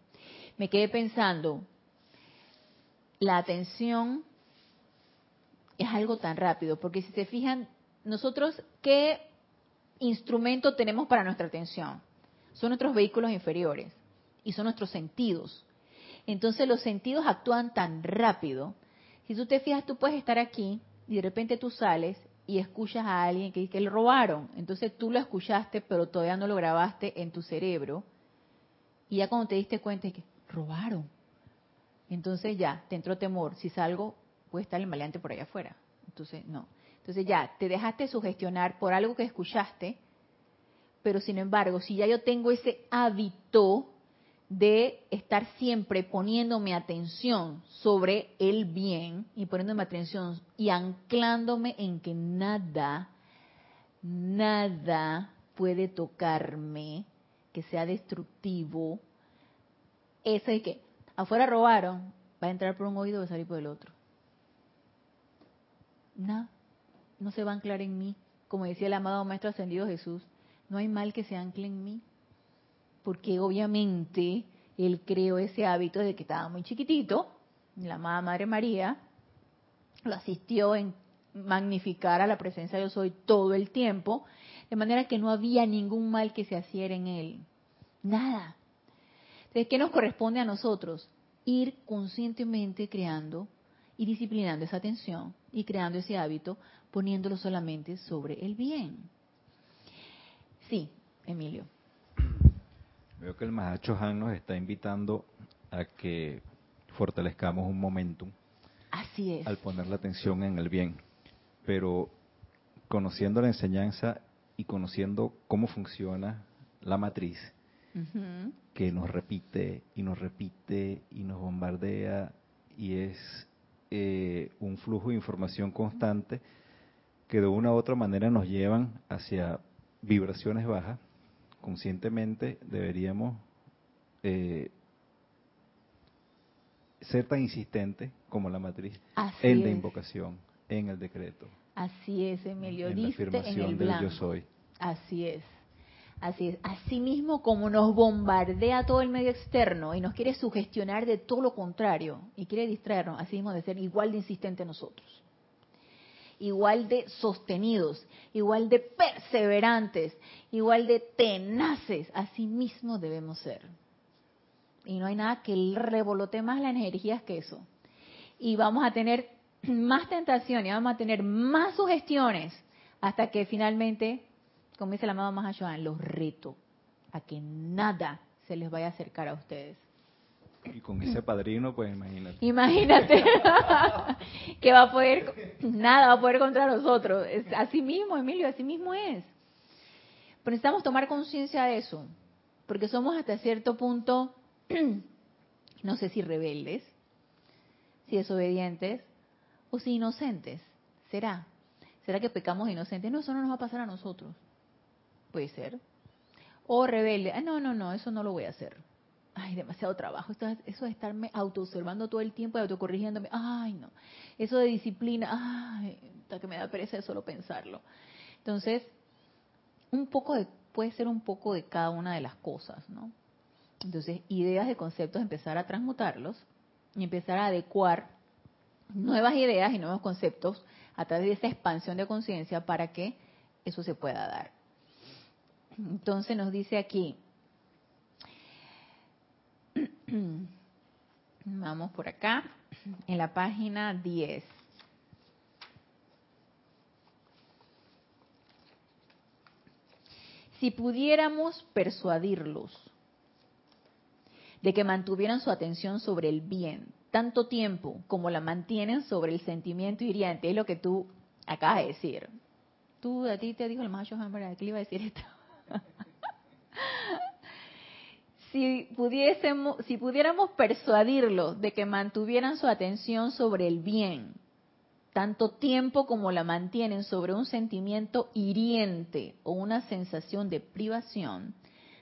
Me quedé pensando, la atención es algo tan rápido, porque si se fijan, nosotros, ¿qué instrumento tenemos para nuestra atención? Son nuestros vehículos inferiores y son nuestros sentidos. Entonces los sentidos actúan tan rápido. Si tú te fijas, tú puedes estar aquí y de repente tú sales y escuchas a alguien que dice que le robaron. Entonces tú lo escuchaste, pero todavía no lo grabaste en tu cerebro. Y ya cuando te diste cuenta de que robaron. Entonces ya, te entró temor. Si salgo, puede estar el maleante por allá afuera. Entonces, no. Entonces ya, te dejaste sugestionar por algo que escuchaste, pero sin embargo, si ya yo tengo ese hábito de estar siempre poniéndome atención sobre el bien y poniéndome atención y anclándome en que nada, nada puede tocarme que sea destructivo, eso es que afuera robaron, va a entrar por un oído y va a salir por el otro no, no se va a anclar en mí. Como decía el amado Maestro Ascendido Jesús, no hay mal que se ancle en mí. Porque obviamente él creó ese hábito de que estaba muy chiquitito, la amada Madre María lo asistió en magnificar a la presencia de yo soy todo el tiempo, de manera que no había ningún mal que se hiciera en él. Nada. Entonces, ¿qué nos corresponde a nosotros? Ir conscientemente creando y disciplinando esa atención y creando ese hábito, poniéndolo solamente sobre el bien. Sí, Emilio. Veo que el Mahacho Han nos está invitando a que fortalezcamos un momentum. Así es. Al poner la atención en el bien. Pero conociendo la enseñanza y conociendo cómo funciona la matriz, que nos repite y nos repite y nos bombardea y es eh, un flujo de información constante que de una u otra manera nos llevan hacia vibraciones bajas, conscientemente deberíamos eh, ser tan insistentes como la matriz en la invocación, en el decreto. Así es, Emilio. En la afirmación del yo soy. Así es. Así es. Asimismo, como nos bombardea todo el medio externo y nos quiere sugestionar de todo lo contrario y quiere distraernos, así mismo de ser igual de insistente nosotros. Igual de sostenidos, igual de perseverantes, igual de tenaces, así mismo debemos ser. Y no hay nada que revolote más las energías que eso. Y vamos a tener más tentaciones, vamos a tener más sugestiones hasta que finalmente como dice la amado Mahashohan, los reto a que nada se les vaya a acercar a ustedes. Y con ese padrino, pues imagínate. Imagínate que va a poder, nada va a poder contra nosotros. así mismo, Emilio, así mismo es. Pero necesitamos tomar conciencia de eso, porque somos hasta cierto punto, no sé si rebeldes, si desobedientes o si inocentes. ¿Será? ¿Será que pecamos inocentes? No, eso no nos va a pasar a nosotros. Puede ser. O rebelde. no, no, no, eso no lo voy a hacer. Ay, demasiado trabajo. Eso de estarme autoobservando todo el tiempo y autocorrigiéndome. Ay, no. Eso de disciplina. Ay, hasta que me da pereza solo pensarlo. Entonces, un poco de, puede ser un poco de cada una de las cosas, ¿no? Entonces, ideas de conceptos, empezar a transmutarlos y empezar a adecuar nuevas ideas y nuevos conceptos a través de esa expansión de conciencia para que eso se pueda dar. Entonces nos dice aquí, vamos por acá, en la página 10. Si pudiéramos persuadirlos de que mantuvieran su atención sobre el bien tanto tiempo como la mantienen sobre el sentimiento hiriente, es lo que tú acabas de decir. Tú, a ti te dijo el macho ¿verdad? ¿Qué le iba a decir esto? si pudiésemos, si pudiéramos persuadirlos de que mantuvieran su atención sobre el bien, tanto tiempo como la mantienen sobre un sentimiento hiriente o una sensación de privación,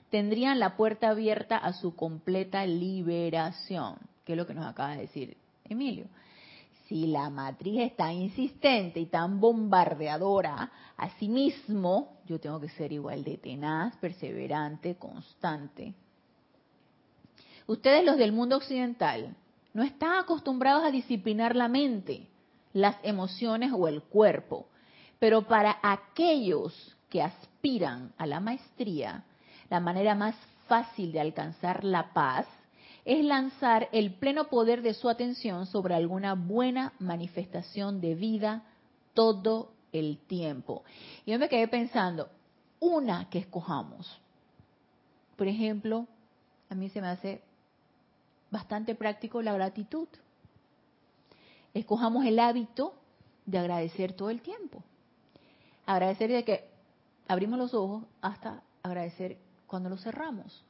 tendrían la puerta abierta a su completa liberación, que es lo que nos acaba de decir Emilio. Si la matriz es tan insistente y tan bombardeadora, asimismo, yo tengo que ser igual de tenaz, perseverante, constante. Ustedes los del mundo occidental no están acostumbrados a disciplinar la mente, las emociones o el cuerpo, pero para aquellos que aspiran a la maestría, la manera más fácil de alcanzar la paz es lanzar el pleno poder de su atención sobre alguna buena manifestación de vida todo el tiempo. Y yo me quedé pensando, una que escojamos. Por ejemplo, a mí se me hace bastante práctico la gratitud. Escojamos el hábito de agradecer todo el tiempo. Agradecer de que abrimos los ojos hasta agradecer cuando lo cerramos.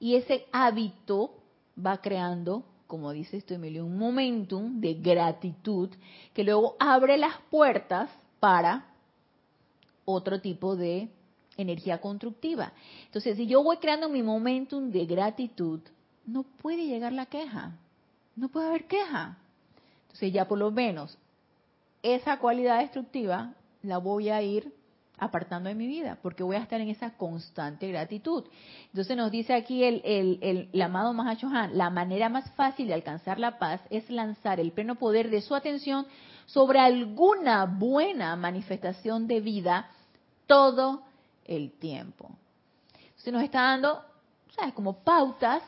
Y ese hábito va creando, como dice esto Emilio, un momentum de gratitud que luego abre las puertas para otro tipo de energía constructiva. Entonces, si yo voy creando mi momentum de gratitud, no puede llegar la queja, no puede haber queja. Entonces, ya por lo menos esa cualidad destructiva la voy a ir apartando de mi vida, porque voy a estar en esa constante gratitud. Entonces nos dice aquí el, el, el, amado Mahachohan, la manera más fácil de alcanzar la paz es lanzar el pleno poder de su atención sobre alguna buena manifestación de vida todo el tiempo. Entonces nos está dando, ¿sabes? Como pautas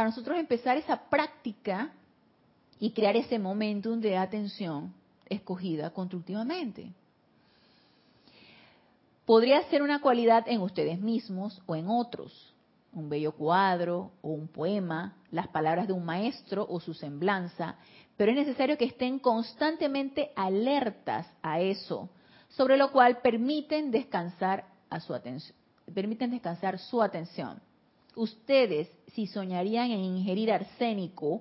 para nosotros empezar esa práctica y crear ese momentum de atención escogida constructivamente. Podría ser una cualidad en ustedes mismos o en otros, un bello cuadro o un poema, las palabras de un maestro o su semblanza, pero es necesario que estén constantemente alertas a eso, sobre lo cual permiten descansar a su atención, permiten descansar su atención. Ustedes, si soñarían en ingerir arsénico,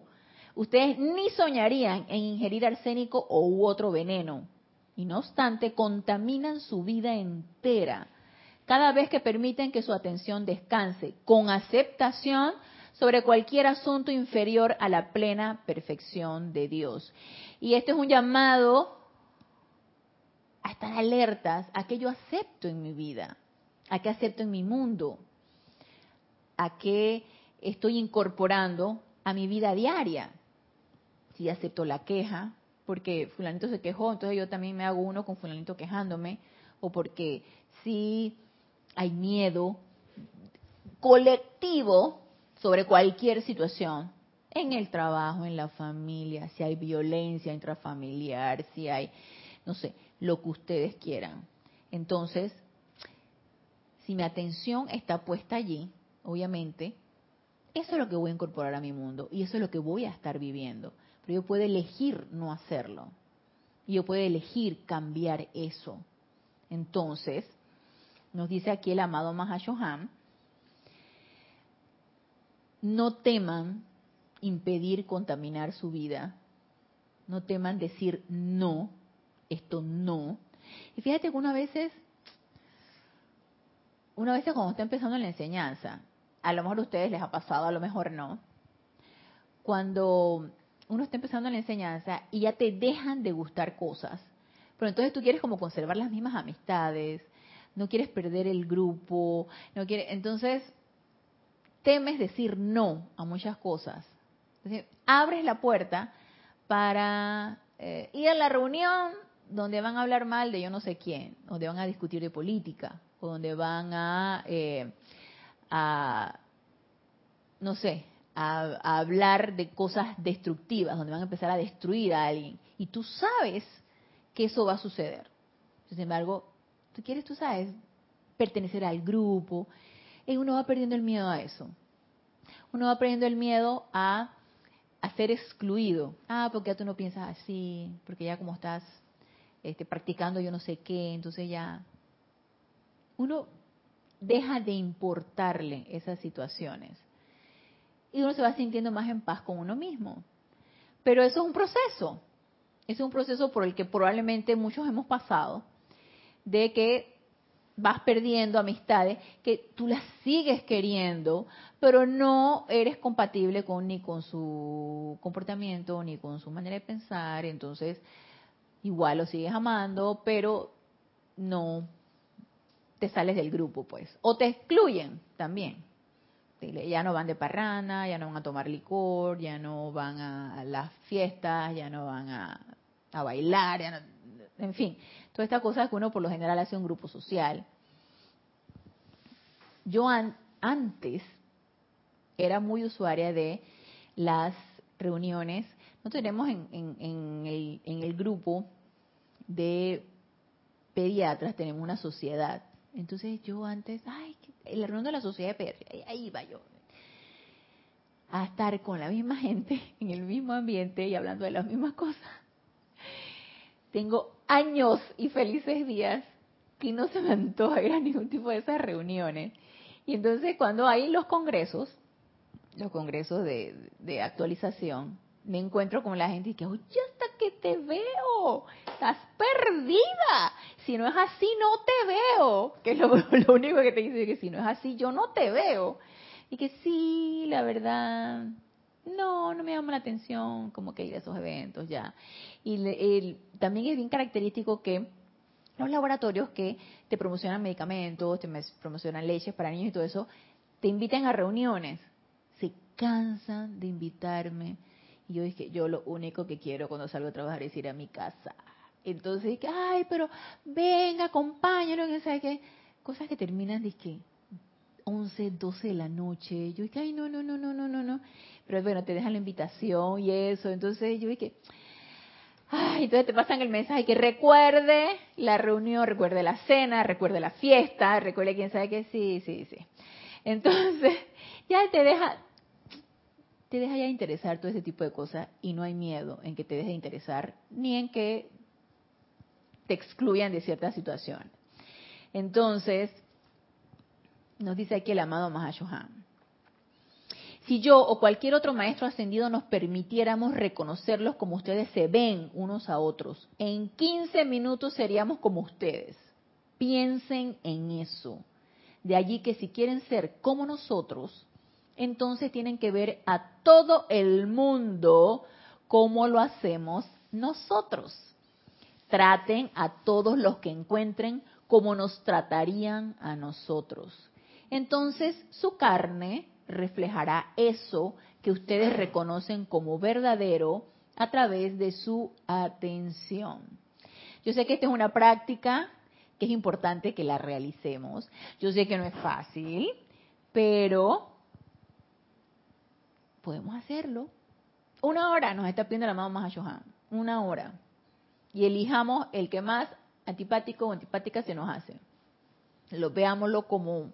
ustedes ni soñarían en ingerir arsénico o u otro veneno y no obstante contaminan su vida entera cada vez que permiten que su atención descanse con aceptación sobre cualquier asunto inferior a la plena perfección de Dios. Y este es un llamado a estar alertas a que yo acepto en mi vida, a que acepto en mi mundo, a que estoy incorporando a mi vida diaria. Si acepto la queja, porque fulanito se quejó, entonces yo también me hago uno con fulanito quejándome, o porque si hay miedo colectivo sobre cualquier situación, en el trabajo, en la familia, si hay violencia intrafamiliar, si hay, no sé, lo que ustedes quieran. Entonces, si mi atención está puesta allí, obviamente, eso es lo que voy a incorporar a mi mundo y eso es lo que voy a estar viviendo yo puedo elegir no hacerlo. Y yo puedo elegir cambiar eso. Entonces, nos dice aquí el amado Mahashohan, no teman impedir contaminar su vida. No teman decir no, esto no. Y fíjate que una veces, una vez cuando está empezando la enseñanza, a lo mejor a ustedes les ha pasado, a lo mejor no, cuando uno está empezando la enseñanza y ya te dejan de gustar cosas. Pero entonces tú quieres como conservar las mismas amistades, no quieres perder el grupo, no quieres, entonces temes decir no a muchas cosas. abres la puerta para eh, ir a la reunión donde van a hablar mal de yo no sé quién, donde van a discutir de política, o donde van a, eh, a no sé, a, hablar de cosas destructivas, donde van a empezar a destruir a alguien. Y tú sabes que eso va a suceder. Sin embargo, tú quieres, tú sabes, pertenecer al grupo. Y uno va perdiendo el miedo a eso. Uno va perdiendo el miedo a a ser excluido. Ah, porque ya tú no piensas así, porque ya como estás este, practicando yo no sé qué, entonces ya uno deja de importarle esas situaciones. Y uno se va sintiendo más en paz con uno mismo. Pero eso es un proceso, es un proceso por el que probablemente muchos hemos pasado, de que vas perdiendo amistades que tú las sigues queriendo, pero no eres compatible con ni con su comportamiento ni con su manera de pensar, entonces igual lo sigues amando, pero no te sales del grupo, pues, o te excluyen también. Ya no van de parrana, ya no van a tomar licor, ya no van a las fiestas, ya no van a, a bailar, ya no, en fin, todas estas cosas que uno por lo general hace un grupo social. Yo antes era muy usuaria de las reuniones. Nosotros tenemos en, en, el, en el grupo de pediatras, tenemos una sociedad. Entonces yo antes, ay, la reunión de la sociedad de pediatras, ahí iba yo a estar con la misma gente en el mismo ambiente y hablando de las mismas cosas. Tengo años y felices días que no se me antoja ir a ningún tipo de esas reuniones. Y entonces cuando hay los congresos, los congresos de, actualización, me encuentro con la gente y que, oye, hasta que te veo, estás perdida. Si no es así, no te veo. Que es lo, lo único que te dice, que si no es así, yo no te veo. Y que sí, la verdad, no, no me llama la atención como que ir a esos eventos ya. Y también es bien característico que los laboratorios que te promocionan medicamentos, te promocionan leches para niños y todo eso, te invitan a reuniones. Se cansan de invitarme. Y yo dije, yo lo único que quiero cuando salgo a trabajar es ir a mi casa. Entonces dije, ay, pero venga, acompáñalo, que sabe qué. Cosas que terminan, dije, 11, 12 de la noche. Yo dije, ay, no, no, no, no, no, no, no. Pero bueno, te dejan la invitación y eso. Entonces yo dije, ay, entonces te pasan el mensaje que recuerde la reunión, recuerde la cena, recuerde la fiesta, recuerde quién sabe que sí, sí, sí. Entonces, ya te deja, te deja ya interesar todo ese tipo de cosas y no hay miedo en que te deje interesar ni en que te excluyan de ciertas situaciones. Entonces, nos dice aquí el amado Mahashohan. Si yo o cualquier otro maestro ascendido nos permitiéramos reconocerlos como ustedes se ven unos a otros, en 15 minutos seríamos como ustedes. Piensen en eso. De allí que si quieren ser como nosotros, entonces tienen que ver a todo el mundo como lo hacemos nosotros. Traten a todos los que encuentren como nos tratarían a nosotros. Entonces su carne reflejará eso que ustedes reconocen como verdadero a través de su atención. Yo sé que esta es una práctica que es importante que la realicemos. Yo sé que no es fácil, pero podemos hacerlo. Una hora nos está pidiendo la mamá Mahashohan. Una hora. Y elijamos el que más antipático o antipática se nos hace. Lo veámoslo como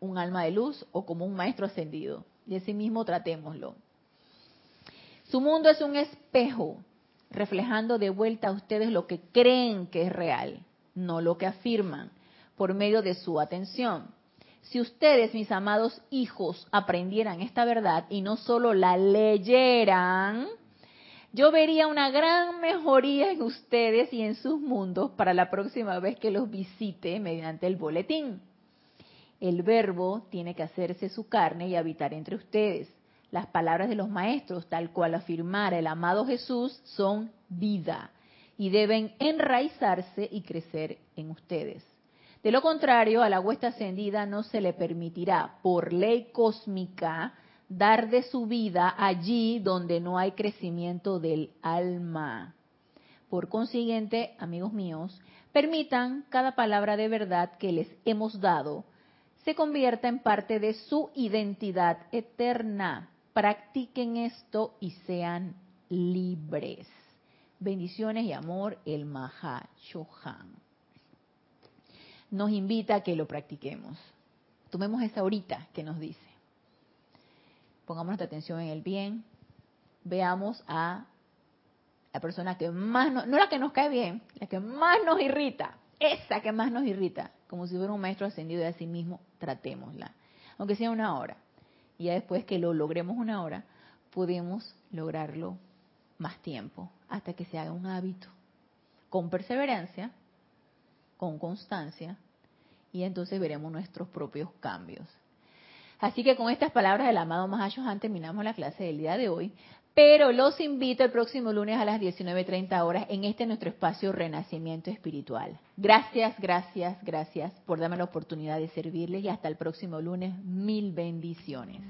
un alma de luz o como un maestro ascendido. Y así mismo tratémoslo. Su mundo es un espejo reflejando de vuelta a ustedes lo que creen que es real, no lo que afirman, por medio de su atención. Si ustedes, mis amados hijos, aprendieran esta verdad y no solo la leyeran, yo vería una gran mejoría en ustedes y en sus mundos para la próxima vez que los visite mediante el boletín. El verbo tiene que hacerse su carne y habitar entre ustedes. Las palabras de los maestros, tal cual afirmara el amado Jesús, son vida y deben enraizarse y crecer en ustedes. De lo contrario, a la huesta ascendida no se le permitirá, por ley cósmica, dar de su vida allí donde no hay crecimiento del alma. Por consiguiente, amigos míos, permitan cada palabra de verdad que les hemos dado se convierta en parte de su identidad eterna. Practiquen esto y sean libres. Bendiciones y amor, el Maha Chohan. Nos invita a que lo practiquemos. Tomemos esa horita que nos dice. Pongamos nuestra atención en el bien, veamos a la persona que más, no, no la que nos cae bien, la que más nos irrita, esa que más nos irrita, como si fuera un maestro ascendido de sí mismo, tratémosla, aunque sea una hora. Y ya después que lo logremos una hora, podemos lograrlo más tiempo, hasta que se haga un hábito, con perseverancia, con constancia, y entonces veremos nuestros propios cambios. Así que con estas palabras del amado Mahashohan terminamos la clase del día de hoy. Pero los invito el próximo lunes a las 19.30 horas en este nuestro espacio Renacimiento Espiritual. Gracias, gracias, gracias por darme la oportunidad de servirles y hasta el próximo lunes. Mil bendiciones.